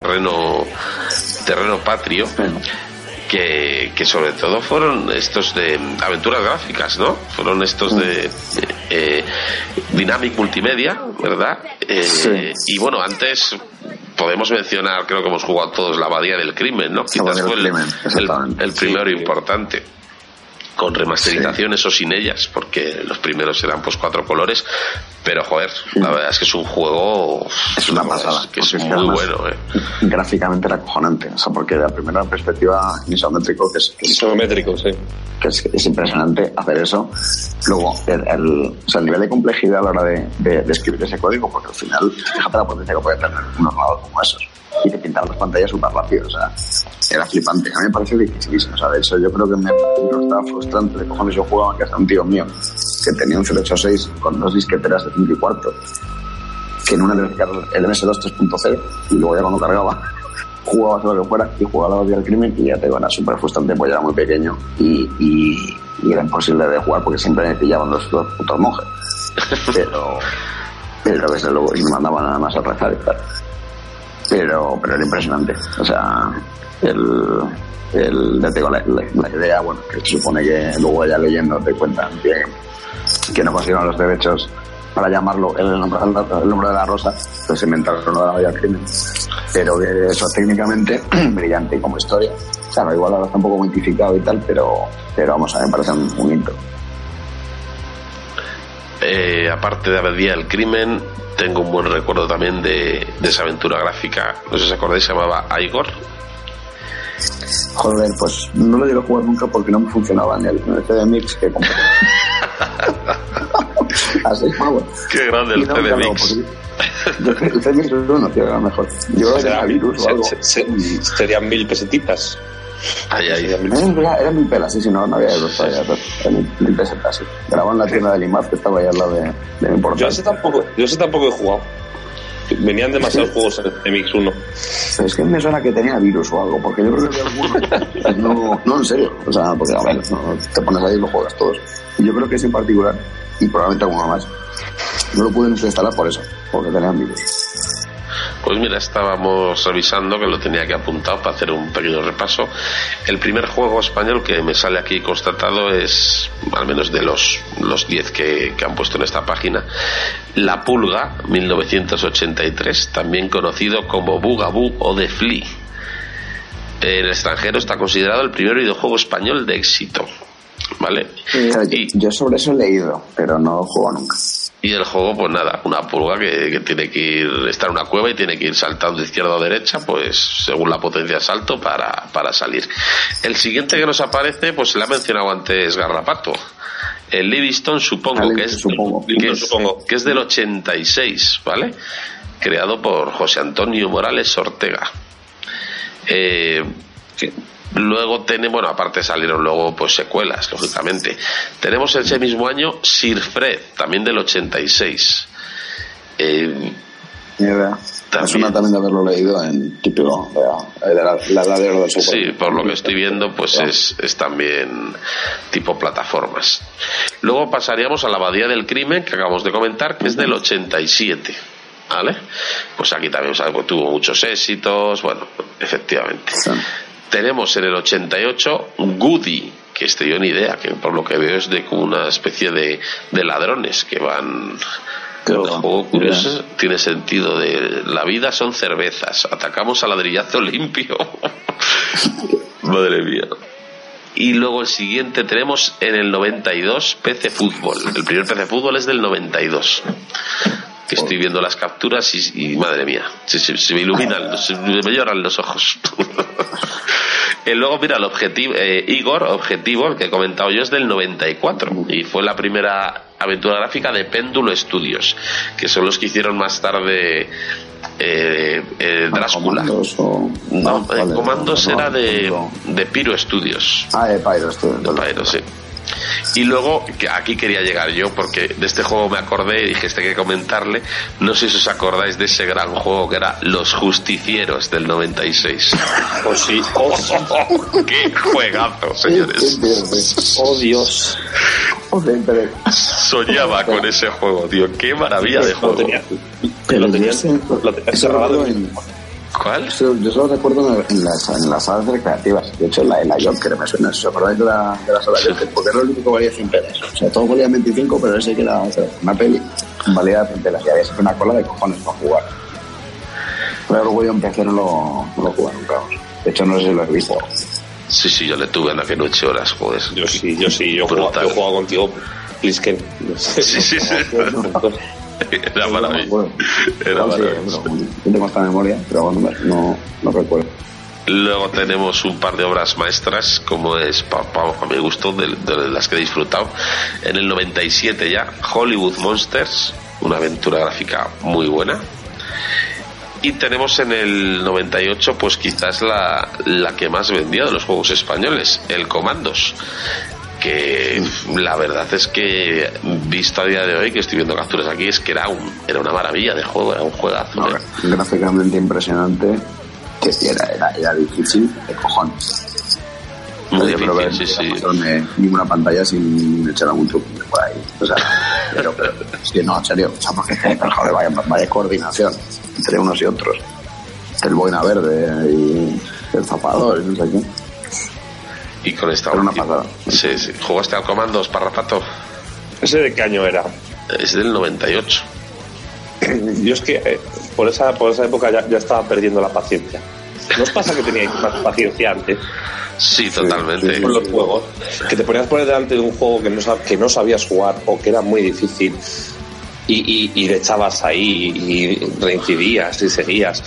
Terreno, terreno patrio. Que, que sobre todo fueron estos de aventuras gráficas, ¿no? Fueron estos de eh, Dynamic Multimedia, ¿verdad? Eh, Y bueno, antes podemos mencionar, creo que hemos jugado todos la Abadía del Crimen, ¿no? Quizás fue el, el primero importante con remasterizaciones o sin ellas, porque los primeros eran pues cuatro colores, pero joder, la verdad es que es un juego Es una pasada. que es muy además bueno, ¿eh? Gráficamente era acojonante. O sea, porque de la primera perspectiva isométrico, que es, que es, isométrico sí que es, es impresionante hacer eso. Luego, el, el- o sea, el nivel de complejidad a la hora de, de- de escribir ese código, porque al final, fíjate la potencia que puede tener un ordenador como esos. Y te pintaban las pantallas súper rápido, o sea, era flipante. A mí me pareció dificilísimo, o sea, de hecho yo creo que me estaba frustrante de cojones yo jugaba que hasta un tío mío que tenía un 086 con dos disqueteras de 5 y cuarto, que en una le el MS2 3.0 y luego ya cuando cargaba jugaba todo lo que fuera y jugaba la del crimen y ya te era súper frustrante ya era muy pequeño y, era imposible de jugar porque siempre me pillaban los, dos putos monjes. Pero pero desde luego y me mandaban nada más a rezar y tal pero pero era impresionante o sea el el ya la, idea bueno que se supone que luego ya leyendo te cuentan que, no consiguieron los derechos para llamarlo el nombre, el nombre de la rosa, pues inventaron la del crimen pero que eso técnicamente brillante como historia. O igual ahora está un poco mitificado y tal, pero, pero vamos a ver, me parece un, hito. Eh, aparte de Abadía del Crimen, tengo un buen recuerdo también de, de esa aventura gráfica. No sé si os acordáis, se llamaba Igor. Joder, pues no lo llegué a jugar nunca porque no me funcionaba en el, CD Mix que compré. a seis pavos. Qué grande el CD Mix. El CD Mix no, tío, era mejor. Yo Será era mil- virus o algo. se- se- serían mil pesetitas. Era, mil pelas, sí, sí, no, no había euros todavía, mil, pesetas, sí. Grababa en la tienda del IMAF que estaba ahí al lado de, de mi portal. Yo ese tampoco, yo ese tampoco he jugado. Venían demasiados juegos en MX1. Pero es que me suena que tenía virus o algo, porque yo creo que había alguno. No, no, en serio. O sea, porque a ver, no, te pones ahí y lo juegas todos. Y yo creo que ese en particular, y probablemente alguno más, no lo pude instalar por eso, porque tenían virus. Pues mira, estábamos revisando que lo tenía que apuntar para hacer un pequeño repaso. El primer juego español que me sale aquí constatado es, al menos de los los 10 que, que han puesto en esta página, La Pulga, 1983, también conocido como Bugaboo o The Flea. En el extranjero está considerado el primer videojuego español de éxito. ¿Vale? Yo, yo sobre eso he leído, pero no lo juego nunca. Y el juego, pues nada, una pulga que, que tiene que ir, está en una cueva y tiene que ir saltando de izquierda o derecha, pues según la potencia de salto para, para salir. El siguiente que nos aparece, pues se le ha mencionado antes Garrapato. El Livingston supongo que es, supongo. que es, que es del 86, ¿vale? Creado por José Antonio Morales Ortega. Eh, Luego tenemos, bueno, aparte salieron luego pues secuelas, lógicamente. Tenemos ese mismo año Sir Fred, también del 86. Eh, idea. Me suena también de haberlo leído en típico de, la, la edad de oro. Sí, por lo que estoy viendo, pues es, es también tipo plataformas. Luego pasaríamos a la Abadía del Crimen, que acabamos de comentar, que es del 87. ¿Vale? Pues aquí también o sea, pues tuvo muchos éxitos, bueno, efectivamente. Tenemos en el 88 Goody, que este yo ni idea, que por lo que veo es de como una especie de, de ladrones que van. El juego curioso tiene sentido de la vida son cervezas, atacamos a ladrillazo limpio. Madre mía. Y luego el siguiente tenemos en el 92 PC Fútbol. El primer PC Fútbol es del 92. Que estoy viendo las capturas y, y madre mía, se, se- se me iluminan, se me lloran los ojos. y luego, mira, el objetivo, eh, Igor, objetivo, el que he comentado yo, es del 94 y fue la primera aventura gráfica de Péndulo Studios, que son los que hicieron más tarde eh, eh, Drácula. Comandos o... No, eh, vale, Comandos no, era de, de Pyro Studios. Ah, de Pyro Studios. De Pyro, sí. Y luego, que aquí quería llegar yo, porque de este juego me acordé y dije, este hay que comentarle. No sé si os acordáis de ese gran juego que era Los Justicieros del 96. Oh, sí. Oh, sí. ¡Qué juegazo, señores! Oh, Dios. Soñaba con ese juego, tío. ¡Qué maravilla de Lo juego! tenía, Pero lo tenía, lo tenía grabado recuerdo en- en- ¿Cuál? Eso, yo solo recuerdo en, en las, en las salas recreativas. De hecho, en la, en la Joker me suena. ¿Os acordáis de la, de la sala Joker? Porque era lo único que valía 100 pelas. O sea, todo valía 25, pero ese que era o sea, una peli. Valía 100 pelas. Y había siempre una cola de cojones para jugar. Pero luego yo empecé no lo, no lo jugué nunca. De hecho, no sé si lo he visto. Sí, sí, yo le tuve en aquella noche horas, joder. Yo sí, yo sí, yo jugaba, yo jugaba contigo, Plisken. Sí, sí, sí. Era tengo esta memoria, pero no, no recuerdo. Luego tenemos un par de obras maestras, como es, pa- a mi gusto, de, de las que he disfrutado. En el 97 ya, Hollywood Monsters, una aventura gráfica muy buena. Y tenemos en el 98, pues quizás la, la que más vendió de los juegos españoles, el Comandos que la verdad es que visto a día de hoy que estoy viendo capturas aquí es que era un era una maravilla de juego era un juegazo no, ¿eh? gráficamente impresionante que era, era, era difícil de cojones muy difícil, que sí, sí. pasarme ninguna pantalla sin echar algún truco por ahí o sea pero, pero es que no en serio o sea porque pero, joder vaya, vaya coordinación entre unos y otros el boina verde y el zapador y no sé qué y con esta Era una última- pasada. sí, sí. jugaste al Comandos Parrapato ¿Ese de qué año era? es del 98 Yo es que eh, por, esa, por esa época ya, ya estaba perdiendo la paciencia. ¿No os pasa que teníais más paciencia antes sí totalmente con los juegos? Que te ponías por delante de un juego que no, sab- que no sabías jugar o que era muy difícil y, y, y le echabas ahí y reincidías y seguías.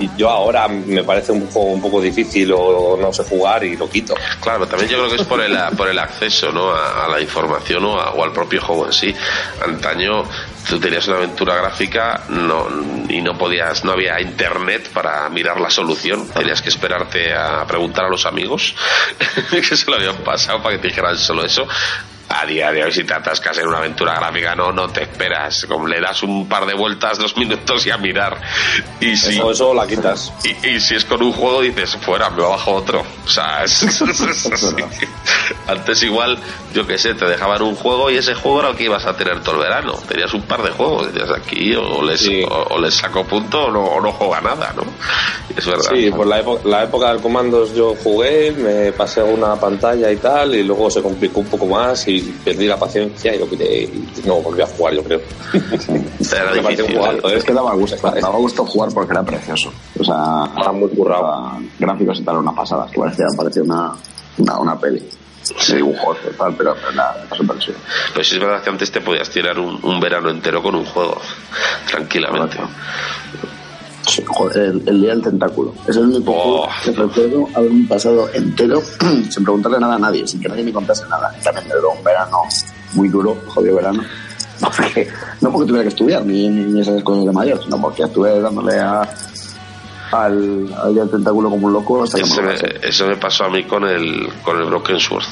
Y yo ahora me parece un juego un poco difícil o no sé jugar y lo quito. Claro, también yo creo que es por el, por el acceso ¿no? a, a la información o, a- o al propio juego en sí. Antaño tú tenías una aventura gráfica no, y no podías, no había internet para mirar la solución. Tenías que esperarte a preguntar a los amigos que se lo habían pasado para que te dijeran solo eso. A día de hoy, si te atascas en una aventura gráfica, no, no te esperas. Como le das un par de vueltas, dos minutos y a mirar. Y si, Eso, eso la quitas. y, y si es con un juego dices, fuera, me bajo otro. O sea, es, es así. Antes igual, yo qué sé, te dejaban un juego y ese juego era el que ibas a tener todo el verano. Tenías un par de juegos, decías aquí o les, o, o les saco punto o no, o no juega nada, ¿no? Es verdad. Sí, por la, época, la época del comandos yo jugué, me pasé una pantalla y tal, y luego se complicó un poco más y perdí la paciencia y lo quité y no volví a jugar, yo creo. Era pareció un difícil, juegazo, ¿eh? Es que daba gusto, daba gusto jugar porque era precioso. O sea, Era muy currado. gráficos y tal, una pasada. Que parecía, parecía una, una, una peli. Sí, dibujos y tal, pero pero nada, era súper chulo. Pero sí es verdad que antes te podías tirar un, un verano entero con un juego, tranquilamente. Sí, joder, el, el día del tentáculo. Es el único Oh. que recuerdo haberme pasado entero sin preguntarle nada a nadie, sin que nadie me contase nada. También duró un verano muy duro, jodido verano. Porque, no porque tuviera que estudiar ni, ni, esas cosas de mayor, sino porque estuve dándole a, al, al día del tentáculo como un loco hasta que me eso me pasó a mí con el, con el Broken Sword.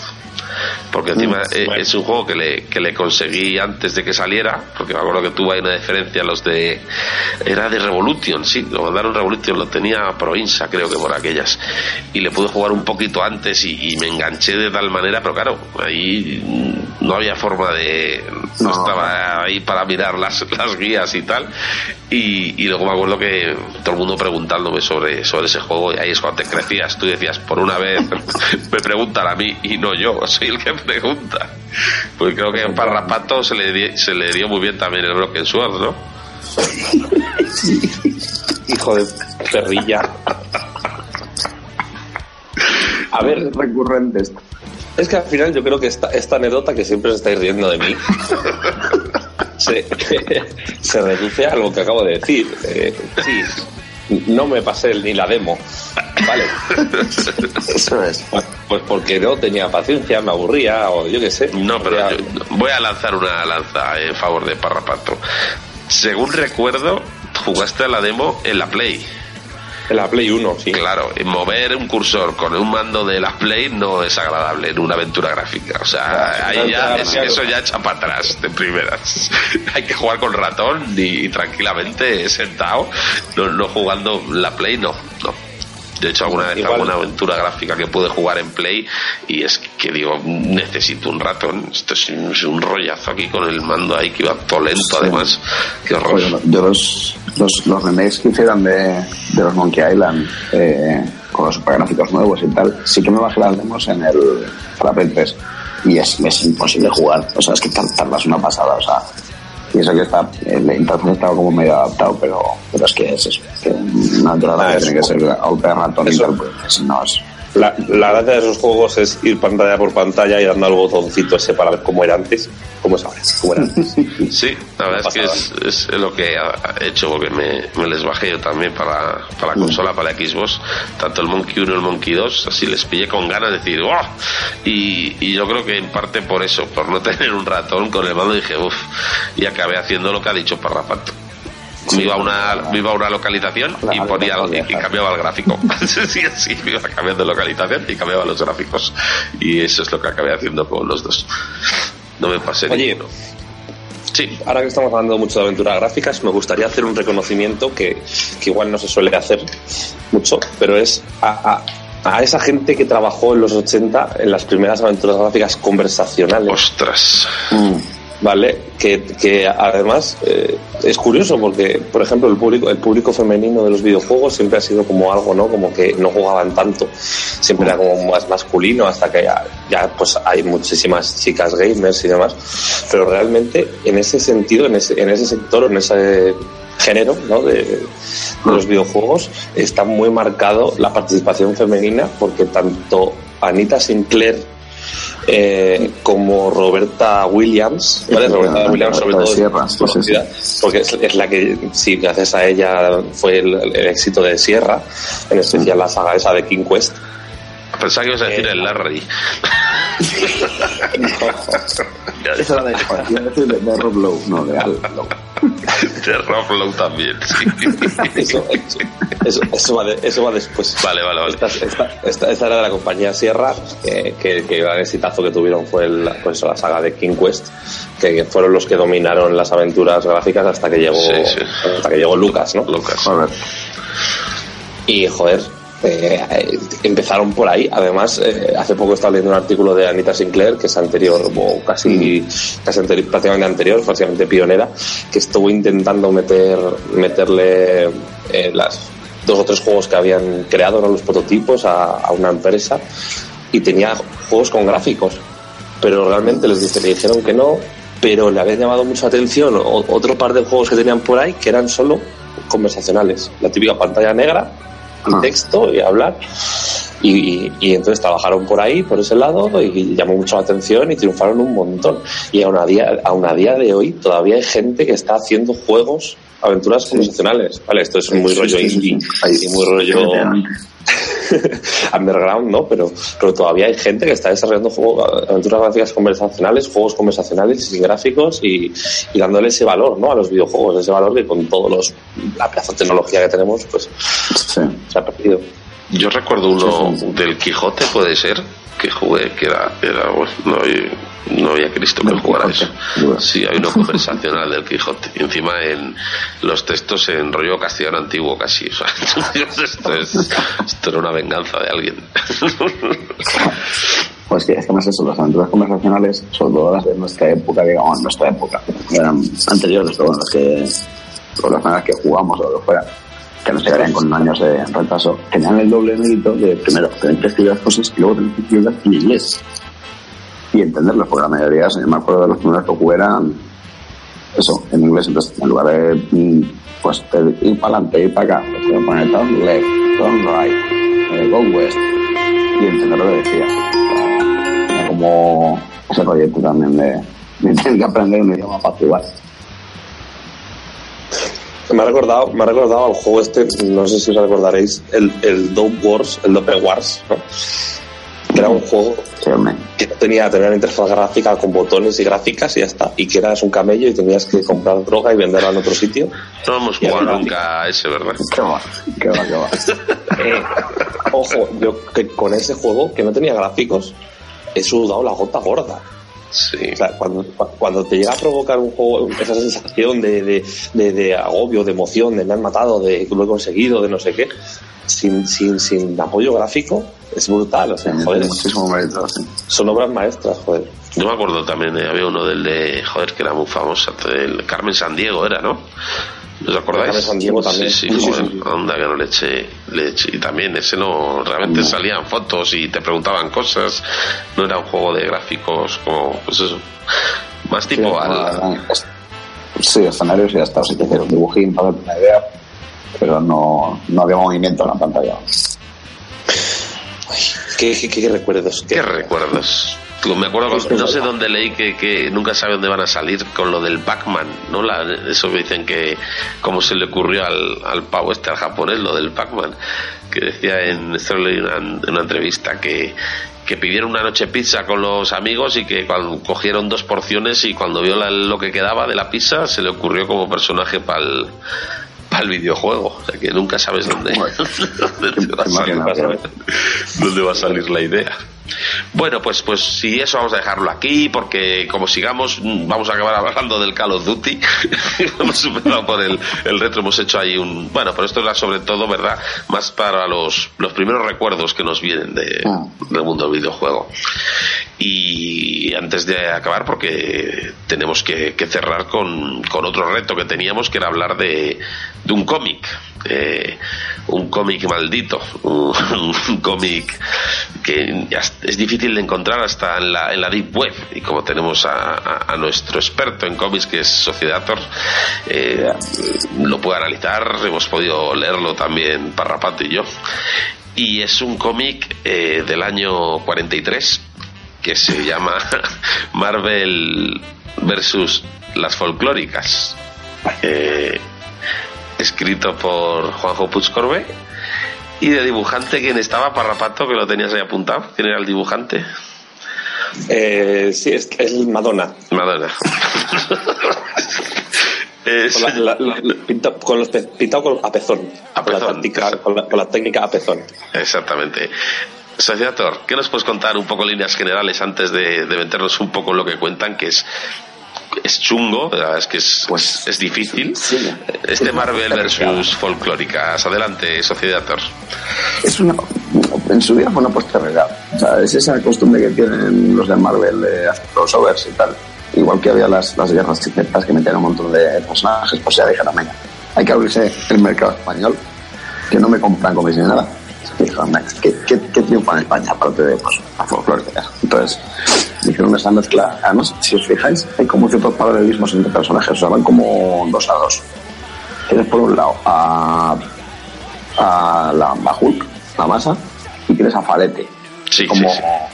Porque encima eh, es un juego que le, que le conseguí antes de que saliera, porque me acuerdo que tuvo ahí una diferencia los de... Era de Revolution, sí, lo mandaron Revolution, lo tenía Provinza creo que por aquellas. Y le pude jugar un poquito antes y, y me enganché de tal manera, pero claro, ahí mm, no había forma de... No, No. estaba ahí para mirar las, las guías y tal. Y, y luego me acuerdo que todo el mundo preguntándome sobre, sobre ese juego y ahí es cuando te crecías. Tú decías, por una vez me preguntan a mí y no yo, soy el que pregunta. Pues creo que a Parrapato se le, di- se le dio muy bien también el Broken Sword, ¿no? Hijo de perrilla. A ver, recurrente esto. es que al final yo creo que esta, esta anécdota que siempre os estáis riendo de mí se, se reduce a lo que acabo de decir. Eh, sí, no me pasé ni la demo. Vale. Eso es. Pues, porque no tenía paciencia, me aburría o yo qué sé. No, pero yo voy a lanzar una lanza en favor de Parrapato. Según recuerdo, jugaste a la demo en la Play. En la Play 1, sí. Claro, mover un cursor con un mando de la Play no es agradable en una aventura gráfica. O sea, ahí ya, es- eso ya echa para atrás de primeras. Hay que jugar con ratón y, tranquilamente sentado, no, no jugando la Play, no, no. De hecho, alguna vez Igual- alguna aventura gráfica que pude jugar en Play y es que digo, necesito un ratón. Esto es un, es un rollazo aquí con el mando ahí que iba todo lento, además. Qué horror. Joder, yo los, los, los remakes que hicieron de, de los Monkey Island eh, con los supergráficos nuevos y tal, sí que me bajé las demos en el para Play 3 y es, es imposible jugar. O sea, es que tar- tardas una pasada. O sea, pienso que está, el interfaz estaba como medio adaptado, pero, pero es que es eso. Que una entrada Ah, que eso. tiene que ser golpe de ratón y Eso. tal, porque si no es. La, la gracia de esos juegos es ir pantalla por pantalla y dando al botoncito ese para ver cómo era antes. ¿Cómo es ahora? ¿Cómo era antes? Sí, la verdad es que es, es lo que ha hecho porque me, me les bajé yo también para, para la consola, para la Xbox, tanto el Monkey 1 y el Monkey 2, así les pillé con ganas de decir ¡oh! Y, y yo creo que en parte por eso, por no tener un ratón con el mando, dije uff, y acabé haciendo lo que ha dicho Parrapato. Me iba a una, me iba a una localización y ponía y, cambiaba el gráfico. sí, sí, me iba cambiando de localización y cambiaba los gráficos. Y eso es lo que acabé haciendo con los dos. No me pasé Oye, Sí. Ahora que estamos hablando mucho de aventuras gráficas, me gustaría hacer un reconocimiento que, que igual no se suele hacer mucho, pero es a, a, a, esa gente que trabajó en los 80 en las primeras aventuras gráficas conversacionales. Ostras. Mm. ¿Vale? Que, además eh, es curioso porque, por ejemplo, el público, el público femenino de los videojuegos siempre ha sido como algo, ¿no? Como que no jugaban tanto, siempre era como más masculino hasta que ya, ya pues hay muchísimas chicas gamers y demás, pero realmente en ese sentido, en ese, en ese sector, en ese género ¿no? de, de, los videojuegos está muy marcado la participación femenina porque tanto Anita Sinclair eh, como Roberta Williams, ¿vale? Roberta Williams sobre todo Sierra, es conocida, porque es, es, la que, sí, gracias a ella fue el, el, éxito de Sierra, en especial la saga esa de King Quest. Pensaba que ibas a decir eh, el Larry. Esa era de Rob Lowe, no, de Al Lowe. De Rob Lowe también, sí. Eso, eso, eso, va de, eso va después. Vale, vale, vale. Esta, esta, esta, esta era de la compañía Sierra, que, que, que el gran exitazo que tuvieron fue el, pues, la saga de King Quest, que fueron los que dominaron las aventuras gráficas hasta que llegó, sí, sí. hasta que llegó Lucas, ¿no? Lucas. A ver. Y joder, eh, empezaron por ahí. Además, eh, hace poco estaba leyendo un artículo de Anita Sinclair, que es anterior, o casi, casi anterior, prácticamente anterior, prácticamente pionera, que estuvo intentando meter, meterle eh, las dos o tres juegos que habían creado, los prototipos, a, a, una empresa y tenía juegos con gráficos. Pero realmente les dije, le dijeron que no, pero le habían llamado mucha atención otro par de juegos que tenían por ahí que eran solo conversacionales. La típica pantalla negra y texto y hablar. Y, y, entonces trabajaron por ahí, por ese lado, y llamó mucho la atención y triunfaron un montón. Y aún a día, aún a día de hoy todavía hay gente que está haciendo juegos, aventuras sí. convencionales. Vale, esto es muy sí, rollo indie y muy rollo underground, ¿no? Pero, pero todavía hay gente que está desarrollando juegos, aventuras gráficas conversacionales, juegos conversacionales y gráficos y, y, dándole ese valor, ¿no? A los videojuegos, ese valor que con todos los la pedazo de tecnología que tenemos, pues se ha perdido. Yo recuerdo uno del Quijote, puede ser, que jugué, que era, era bueno, no, no había Cristo que jugara eso. Sí, hay uno conversacional del Quijote. Y encima en los textos en rollo castellano antiguo casi. O sea, esto, es, esto era una venganza de alguien. Pues que es que más eso, las aventuras conversacionales, sobre todo las de nuestra época, digamos, nuestra época, eran anteriores, pero bueno, las que, con las maneras que jugamos o lo que fuera, que no se llegarían con años de retraso, tenían el doble mérito de, primero, tener que escribir las cosas y luego tener que escribirlas en inglés y entenderlas, porque la mayoría, yo me acuerdo de los primeros que jugué eran eso, en inglés, entonces en lugar de pues de ir para adelante, ir para acá, pues poner turn left, turn right, eh, go west y entender lo que decía. Como ese proyecto también de, de tener que aprender un idioma para jugar. Me ha recordado, me ha recordado al juego este, no sé si os recordaréis, el, el Dope Wars, el Dope Wars, ¿no? que era un juego que no tenía, tenía una interfaz gráfica con botones y gráficas y ya está, y que eras un camello y tenías que comprar droga y venderla en otro sitio. No hemos jugado nunca a ese, ¿verdad? Qué va, qué va, qué va. eh, ojo, yo que con ese juego, que no tenía gráficos, he sudado la gota gorda. Sí. O sea, cuando, cuando te llega a provocar un juego, esa sensación de, de, de, de agobio, de emoción, de me han matado, de que lo he conseguido, de no sé qué, sin, sin, sin apoyo gráfico, es brutal. O sea, Sí, joder, muchísimo mérito, sí. son obras maestras, joder. Yo me acuerdo también, eh, había uno del de, joder, que era muy famoso, el Carmen San Diego era, ¿no? ¿Os acordáis? San Diego también. Sí, Sí, joder, sí. onda que no le eché, le eché. Y también ese no, realmente No. salían fotos y te preguntaban cosas, no era un juego de gráficos como, pues eso, más tipo Sí, al... es- sí, escenarios y ya está. Sí que hacer un dibujín para darte una idea, pero no, no había movimiento en la pantalla. ¿Qué, qué, qué recuerdos? ¿Qué recuerdos? Me acuerdo, no sé dónde leí que, que nunca sabe dónde van a salir con lo del Pac-Man, ¿no? La, eso que dicen que, cómo se le ocurrió al, al pavo este, al japonés, lo del Pac-Man, que decía en, esto leí una, en una entrevista que, que pidieron una noche pizza con los amigos y que cuando cogieron dos porciones y cuando vio la- lo que quedaba de la pizza se le ocurrió como personaje para el, el videojuego. O sea que nunca sabes dónde, dónde, va a salir, dónde va a salir la idea. Bueno, pues, pues si eso vamos a dejarlo aquí, porque como sigamos, mm, vamos a acabar hablando del Call of Duty. hemos superado por el, el retro, hemos hecho ahí un. Bueno, pero esto era sobre todo, ¿verdad? Más para los, los primeros recuerdos que nos vienen de, del mundo del videojuego. Y antes de acabar, porque tenemos que, que cerrar con, con otro reto que teníamos, que era hablar de, de un cómic. eh, un cómic maldito, un, un cómic que ya es difícil de encontrar hasta en la, en la Deep Web. Y como tenemos a, a- nuestro experto en cómics, que es Sociedator, eh, lo puede analizar. Hemos podido leerlo también Parrapato y yo. Y es un cómic eh, del año 43 que se llama Marvel versus las folclóricas. Eh, escrito por Juanjo Puig Corbé y de dibujante quien estaba Parrapato que lo tenías ahí apuntado quién era el dibujante Eh, sí, es, es Madonna. Madonna Es- Con, la- la- la- pinta- con los pintado con, a pezón. Con la, táctica, con, la, con la técnica a pezón. exactamente Sociator, ¿qué nos puedes contar un poco líneas generales antes de, de meternos un poco en lo que cuentan que es es chungo, la verdad es que es, Pues, es difícil. Este Marvel versus folclóricas. Adelante, Sociedator. Es una, en su vida fue una posterioridad. O sea, es esa costumbre que tienen los de Marvel de hacer crossovers y tal. Igual que había las, las guerras secretas que metían un montón de personajes, pues ya dijeron, venga, hay que abrirse el mercado español, que no me compran cómics ni nada. Dijeron, ¿qué, qué, qué triunfa en España aparte de pues, la folclórica? Entonces, hicieron esa mezcla. Además, si os fijáis, hay como ciertos paralelismos entre personajes, o sea, van como dos a dos. Tienes por un lado a a la a Hulk, la masa, y tienes a Falete como,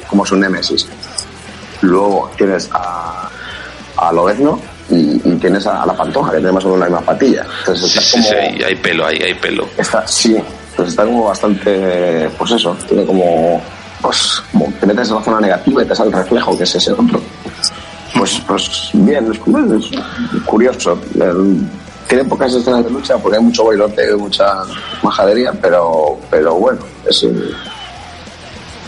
como su némesis. Luego tienes a, a Lobezno y, y tienes a, a la Pantoja, que tiene más o menos la misma patilla. Entonces está Sí, como, sí, hay, pelo, hay, hay pelo. está, sí, pues está como bastante, pues eso, tiene como, pues, como te metes en la zona negativa y te sale el reflejo, que es ese otro. Pues, pues bien, es, curioso. Tiene pocas escenas de lucha porque hay mucho bailoteo y mucha majadería, pero, pero bueno, es,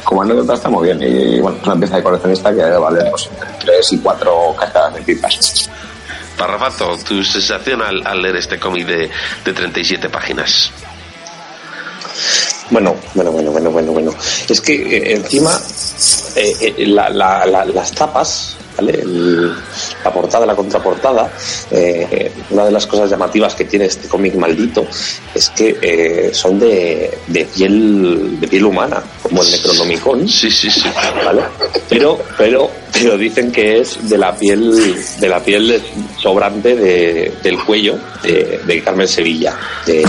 como anécdota está muy bien. Y, bueno, es una pieza de coleccionista que valer pues, entre 3 y 4 cascadas de pipas. Parrafato, tu sensación al, al leer este cómic de, de 37 páginas. Bueno, bueno, bueno, bueno, bueno, bueno. Es que eh, encima eh, eh, la- la- la- las tapas, ¿vale? El- la portada, la contraportada, eh, una de las cosas llamativas que tiene este cómic maldito es que eh, son de, de piel de piel humana, como el Necronomicon. Sí, sí, sí. ¿Vale? Pero, pero, pero dicen que es de la piel, de la piel sobrante de- del cuello de, de Carmen Sevilla. De-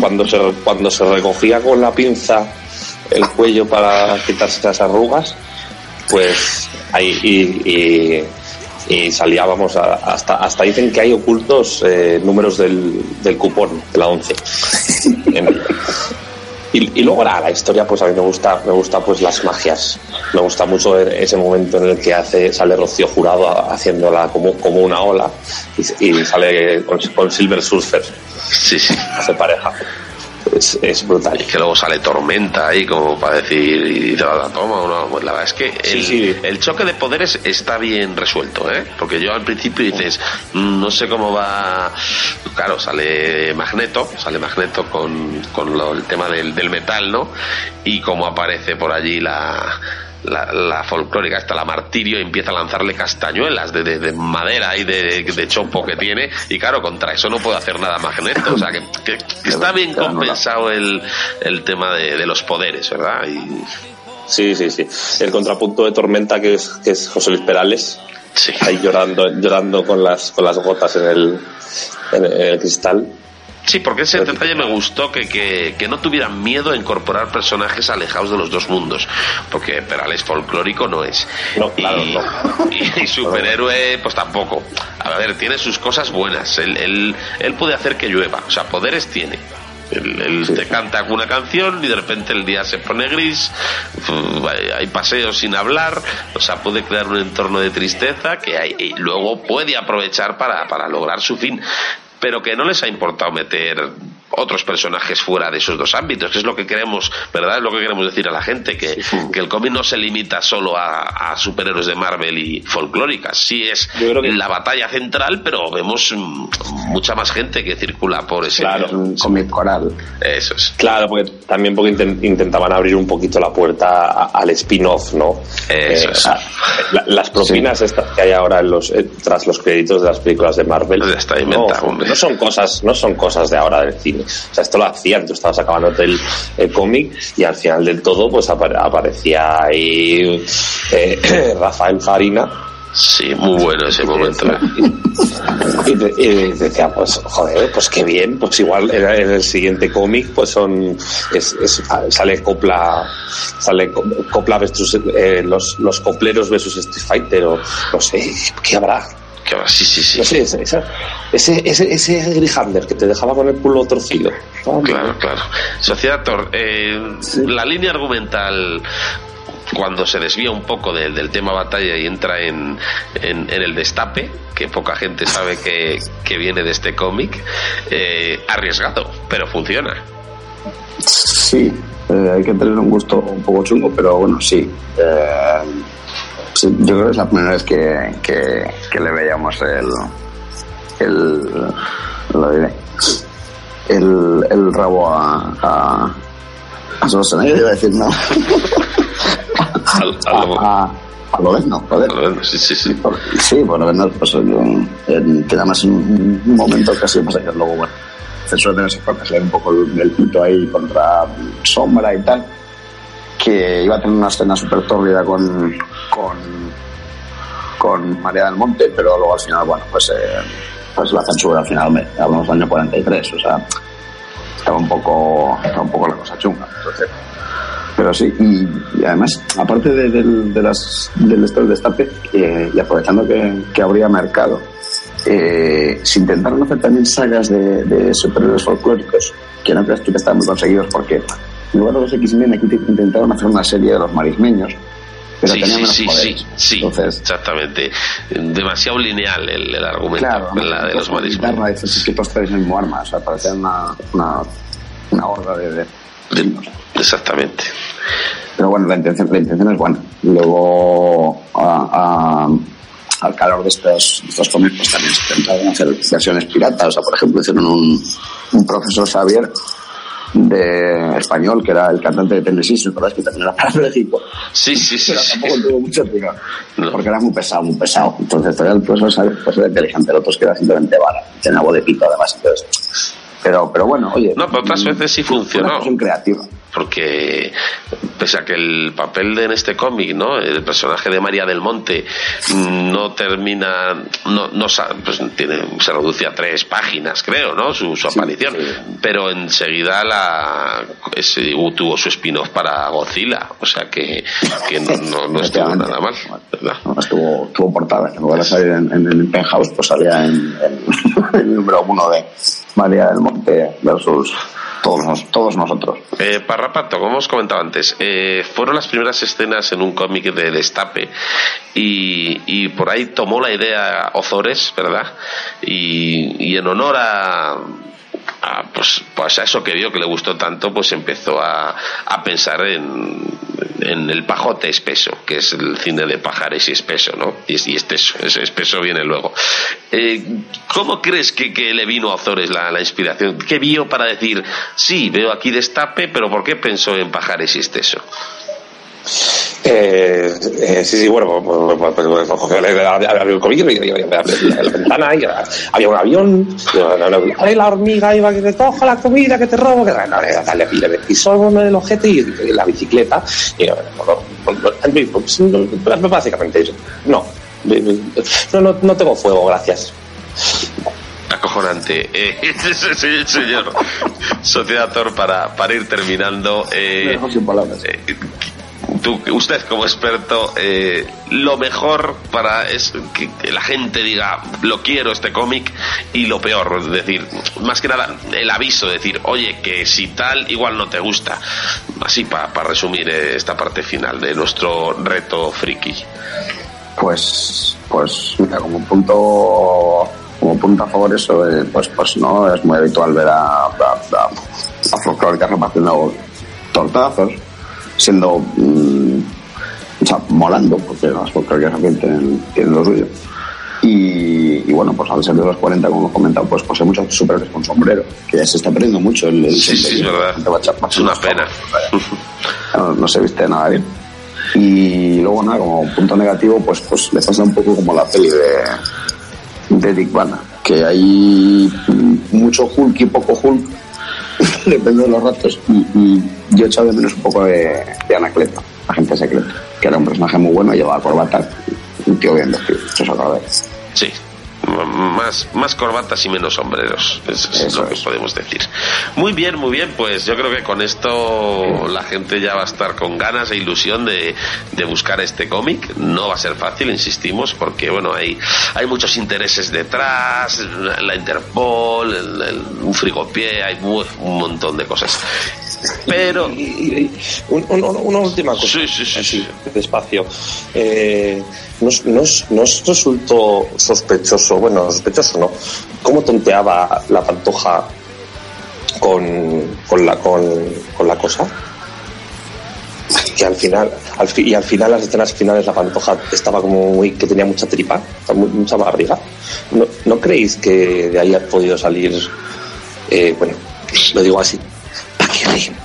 cuando se cuando se recogía con la pinza el cuello para quitarse las arrugas pues ahí y, y- y salía vamos hasta hasta dicen que hay ocultos eh, números del, del cupón de la 11 En- y, y luego la, la historia pues a mí me gusta me gusta pues las magias. Me gusta mucho e- ese momento en el que hace sale Rocío Jurado haciéndola como, como una ola y, y sale con, con Silver Surfer. Sí, sí. hace pareja es, es brutal Y que luego sale tormenta ahí como para decir y te la toma o no. Pues la verdad es que el, el choque de poderes está bien resuelto, ¿eh? Porque yo al principio dices, "Mm, no sé cómo va. Claro, sale Magneto, sale Magneto con, con lo- el tema del, del metal, ¿no? Y como aparece por allí la. La, la folclórica, está la martirio, y empieza a lanzarle castañuelas de, de- de madera y de, de chopo que tiene, y claro, contra eso no puede hacer nada Magneto, o sea que, que- que está bien compensado el, el tema de, los poderes, ¿verdad? Y, Sí, sí, sí. El contrapunto de Tormenta, que es, que es José Luis Perales, ahí llorando, llorando con las, con las gotas en el, en el cristal. Sí, porque ese detalle me gustó que, que, que, no tuvieran miedo a incorporar personajes alejados de los dos mundos, porque Perales folclórico no es. No, claro, y, no. y, y superhéroe, pues tampoco. A ver, tiene sus cosas buenas. Él, él, él puede hacer que llueva, o sea, poderes tiene. Él, él sí. te canta una canción y de repente el día se pone gris, hay paseos sin hablar, o sea, puede crear un entorno de tristeza que hay, y luego puede aprovechar para, para lograr su fin pero que no les ha importado meter otros personajes fuera de esos dos ámbitos, que es lo que queremos, ¿verdad? Es lo que queremos decir a la gente, que, sí. que el cómic no se limita solo a, a, superhéroes de Marvel y folclóricas, sí es que... la batalla central, pero vemos mucha más gente que circula por ese claro, un cómic coral. Eso es. Claro, porque también porque intent, intentaban abrir un poquito la puerta a, al spin-off, ¿no? Eso eh, es. la, las propinas sí. estas que hay ahora en los, eh, tras los créditos de las películas de Marvel está no, no son cosas, no son cosas de ahora del cine. O sea, esto lo hacían, tú estabas acabándote el, el cómic y al final del todo pues apare aparecía ahí eh, Rafael Farina. Sí, muy bueno ese momento. Y, y, y, decía, pues joder, pues qué bien, pues igual en, en el siguiente cómic pues son es, es, sale copla sale copla versus eh, los, los copleros versus Street Fighter o no sé, ¿qué habrá? Que sí, sí, sí. No sé, ese, ese, ese, ese Grihander que te dejaba con el culo torcido. Oh, claro, claro. Sociedad Thor, eh, sí. la línea argumental cuando se desvía un poco de, del tema batalla y entra en, en, en, el destape, que poca gente sabe que, que viene de este cómic, eh, arriesgado, pero funciona. Sí, eh, hay que tener un gusto un poco chungo, pero bueno, sí. Eh, sí yo creo que es la primera vez que, que, que le veíamos el, el, lo diré, el, el rabo a, a, a Schwarzenegger, iba a decir, no. Al, al, a, a, a lo no, joder. Sí, sí, sí. Sí, por lo menos, pues, en, además en un momento casi pasa que luego, bueno, censura de ese se le un poco el, el pito ahí contra Sombra y tal, que iba a tener una escena súper tórrida con, con, con María del Monte, pero luego al final, bueno, pues, eh, pues la censura al final, me, hablamos del año 43, o sea, estaba un poco, estaba un poco la cosa chunga. Entonces, pero sí, y, además, aparte de, de, de las, del destape, eh, y aprovechando que, que habría mercado, eh, se intentaron hacer también sagas de, de superhéroes folclóricos, que no creas tú que estaban muy conseguidos, porque en lugar de los X-Men aquí intentaron hacer una serie de los marismeños, pero sí, tenían sí, menos sí, sí, sí, Entonces, exactamente. Demasiado lineal el, el argumento claro, en la de los marismeños. Guitarra, esos tipos traen el mismo arma, o sea, parecía una, una, una horda de, de Exactamente. Pero bueno, la intención, la intención es buena. Luego, a, a, al calor de estos, de estos cómics, pues también se intentaron hacer versiones piratas. O sea, por ejemplo, hicieron un, un profesor Xavier de español, que era el cantante de Tennessee, ¿recuerdas que también era parapléjico? Sí, sí, sí. Pero sí. tampoco tuvo mucho tiro, no. porque era muy pesado, muy pesado. Entonces, todavía el profesor pues, era inteligente, el otro es que era simplemente vara, tenía voz de pito además, entonces... Pero, pero bueno, oye... No, pero otras veces sí funcionó. Una creativa porque pese a que el papel de en este cómic, ¿no? El personaje de María del Monte no termina, no, no pues tiene, se reduce a tres páginas, creo, ¿no? Su, su aparición, sí. pero enseguida la ese, tuvo su spin-off para Godzilla, o sea que, que no, no, no estuvo nada mal, estuvo, estuvo portada, en lugar de salir en, en, en Penthouse, pues salía en, en el número uno de María del Monte versus todos, todos nosotros. Eh, Parrapato, como os comentaba antes, eh, fueron las primeras escenas en un cómic de Destape y, por ahí tomó la idea Ozores, ¿verdad? Y en honor a, a, pues, pues a eso que vio que le gustó tanto, pues empezó a, a pensar en, en, el pajote espeso, que es el cine de pajares y espeso, ¿no? Y, y ese espeso viene luego. Eh, ¿Cómo crees que, que, le vino a Ozores la, la, inspiración? ¿Qué vio para decir, sí, veo aquí destape, pero ¿por qué pensó en pajares y espeso? Eh, eh, sí, sí, bueno, había el cómic, la ventana, y había un avión, y la hormiga iba que te coja la comida, que te robo, que dale, dale, y solo el ojete y, y la bicicleta, y básicamente no, no, no, no tengo fuego, gracias. acojonante. Eh, señor Sociedad Tor, para, para ir terminando. Eh, sin palabras. eh, tú, usted como experto, eh, lo mejor para es que, la gente diga, lo quiero este cómic, y lo peor, es decir, más que nada el aviso, decir, oye, que si tal, igual no te gusta. Así para resumir eh, esta parte final de nuestro reto friki. Pues, pues mira, como punto, como punto a favor eso, eh, pues, pues no es muy habitual ver a, a, a, a repartiendo tortazos, siendo, mm, o sea, molando, porque las folclóricas también tienen, tienen lo suyo. Y, y bueno, pues al ser de los 40, como hemos comentado, pues, pues hay muchos superhéroes con sombrero, que ya se está perdiendo mucho el, el Sí, sí, es verdad. Es una pena. no, no se viste nada bien. Y luego nada, como punto negativo, pues, pues le pasa un poco como la peli de, de Dick Vanna, que hay mm, mucho Hulk y poco Hulk, depende de los ratos. Y, y yo he echado de menos un poco de, de Anacleto, agente secreto, que era un personaje muy bueno, llevaba corbata, un tío bien vestido, eso os acordáis. Sí. Más, más corbatas y menos sombreros, es, es lo que podemos decir. Muy bien, muy bien, pues yo creo que con esto la gente ya va a estar con ganas e ilusión de, de buscar este cómic. No va a ser fácil, insistimos, porque bueno, hay, hay muchos intereses detrás, la Interpol, el, el- un frigopié, hay mu- un montón de cosas. Pero... Un- un- una última cosa. Así, despacio. Eh, ¿no, os- no os- no os resultó sospechoso, bueno, sospechoso no, cómo tonteaba la pantoja con, con, la, con, con la cosa? Que al final, al fi- y al final, las escenas finales, la pantoja estaba como muy, que tenía mucha tripa, mu- mucha barriga. ¿No, ¿no creéis que de ahí ha podido salir, eh, bueno, lo digo así, Paquirrín?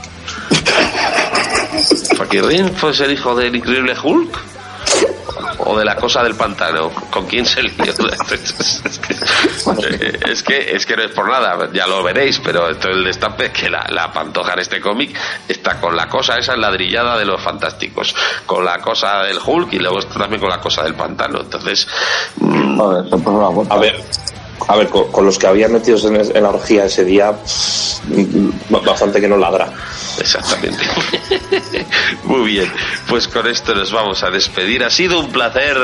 ¿Fakirrin fue el hijo del increíble Hulk? ¿O de la cosa del pantano? ¿Con quién se lió? es, que, es que es que no es por nada, ya lo veréis, pero esto es el destape es que la, la pantoja en este cómic está con la cosa esa ladrillada de los fantásticos, con la cosa del Hulk y luego está también con la cosa del pantano. Entonces, mm, A ver, a ver, con, con los que había metidos en, la orgía ese día, mm, bastante que no ladra. Exactamente. Muy bien, pues con esto nos vamos a despedir. Ha sido un placer.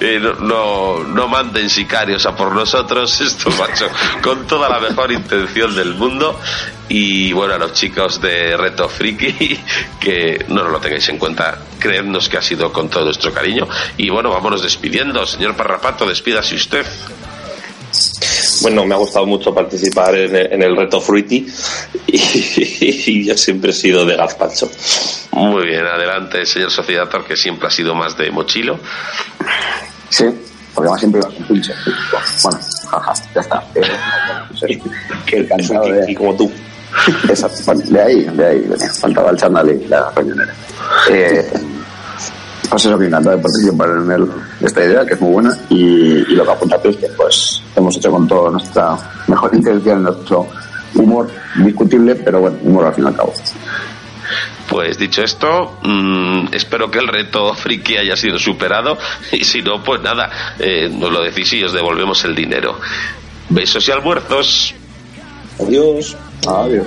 Eh, no, no, no manden sicarios a por nosotros. Esto macho, con toda la mejor intención del mundo. Y bueno, a los chicos de Reto Friki, que no lo tengáis en cuenta, creednos que ha sido con todo nuestro cariño. Y bueno, vámonos despidiendo. Señor Parrapato, despídase usted. Bueno, me ha gustado mucho participar en, el- en el reto Fruity y, y yo siempre he sido de gazpacho. Muy bien, adelante, señor Sociedator, que siempre ha sido más de mochilo. Sí, porque además siempre iba con pinche. Bueno, jaja, ya está. Que el cansado de... Y como tú. Exacto, de ahí, de ahí venía. Faltaba el chándal y la riñonera. Eh, pues eso, que encantado de participar en el, esta idea, que es muy buena, y, y lo que apunta es que pues hemos hecho con toda nuestra mejor intención, nuestro humor discutible, pero bueno, humor al fin y al cabo. Pues dicho esto, mm, espero que el reto friki haya sido superado y si no, pues nada, eh, nos lo decís y os devolvemos el dinero. Besos y almuerzos. Adiós. Adiós.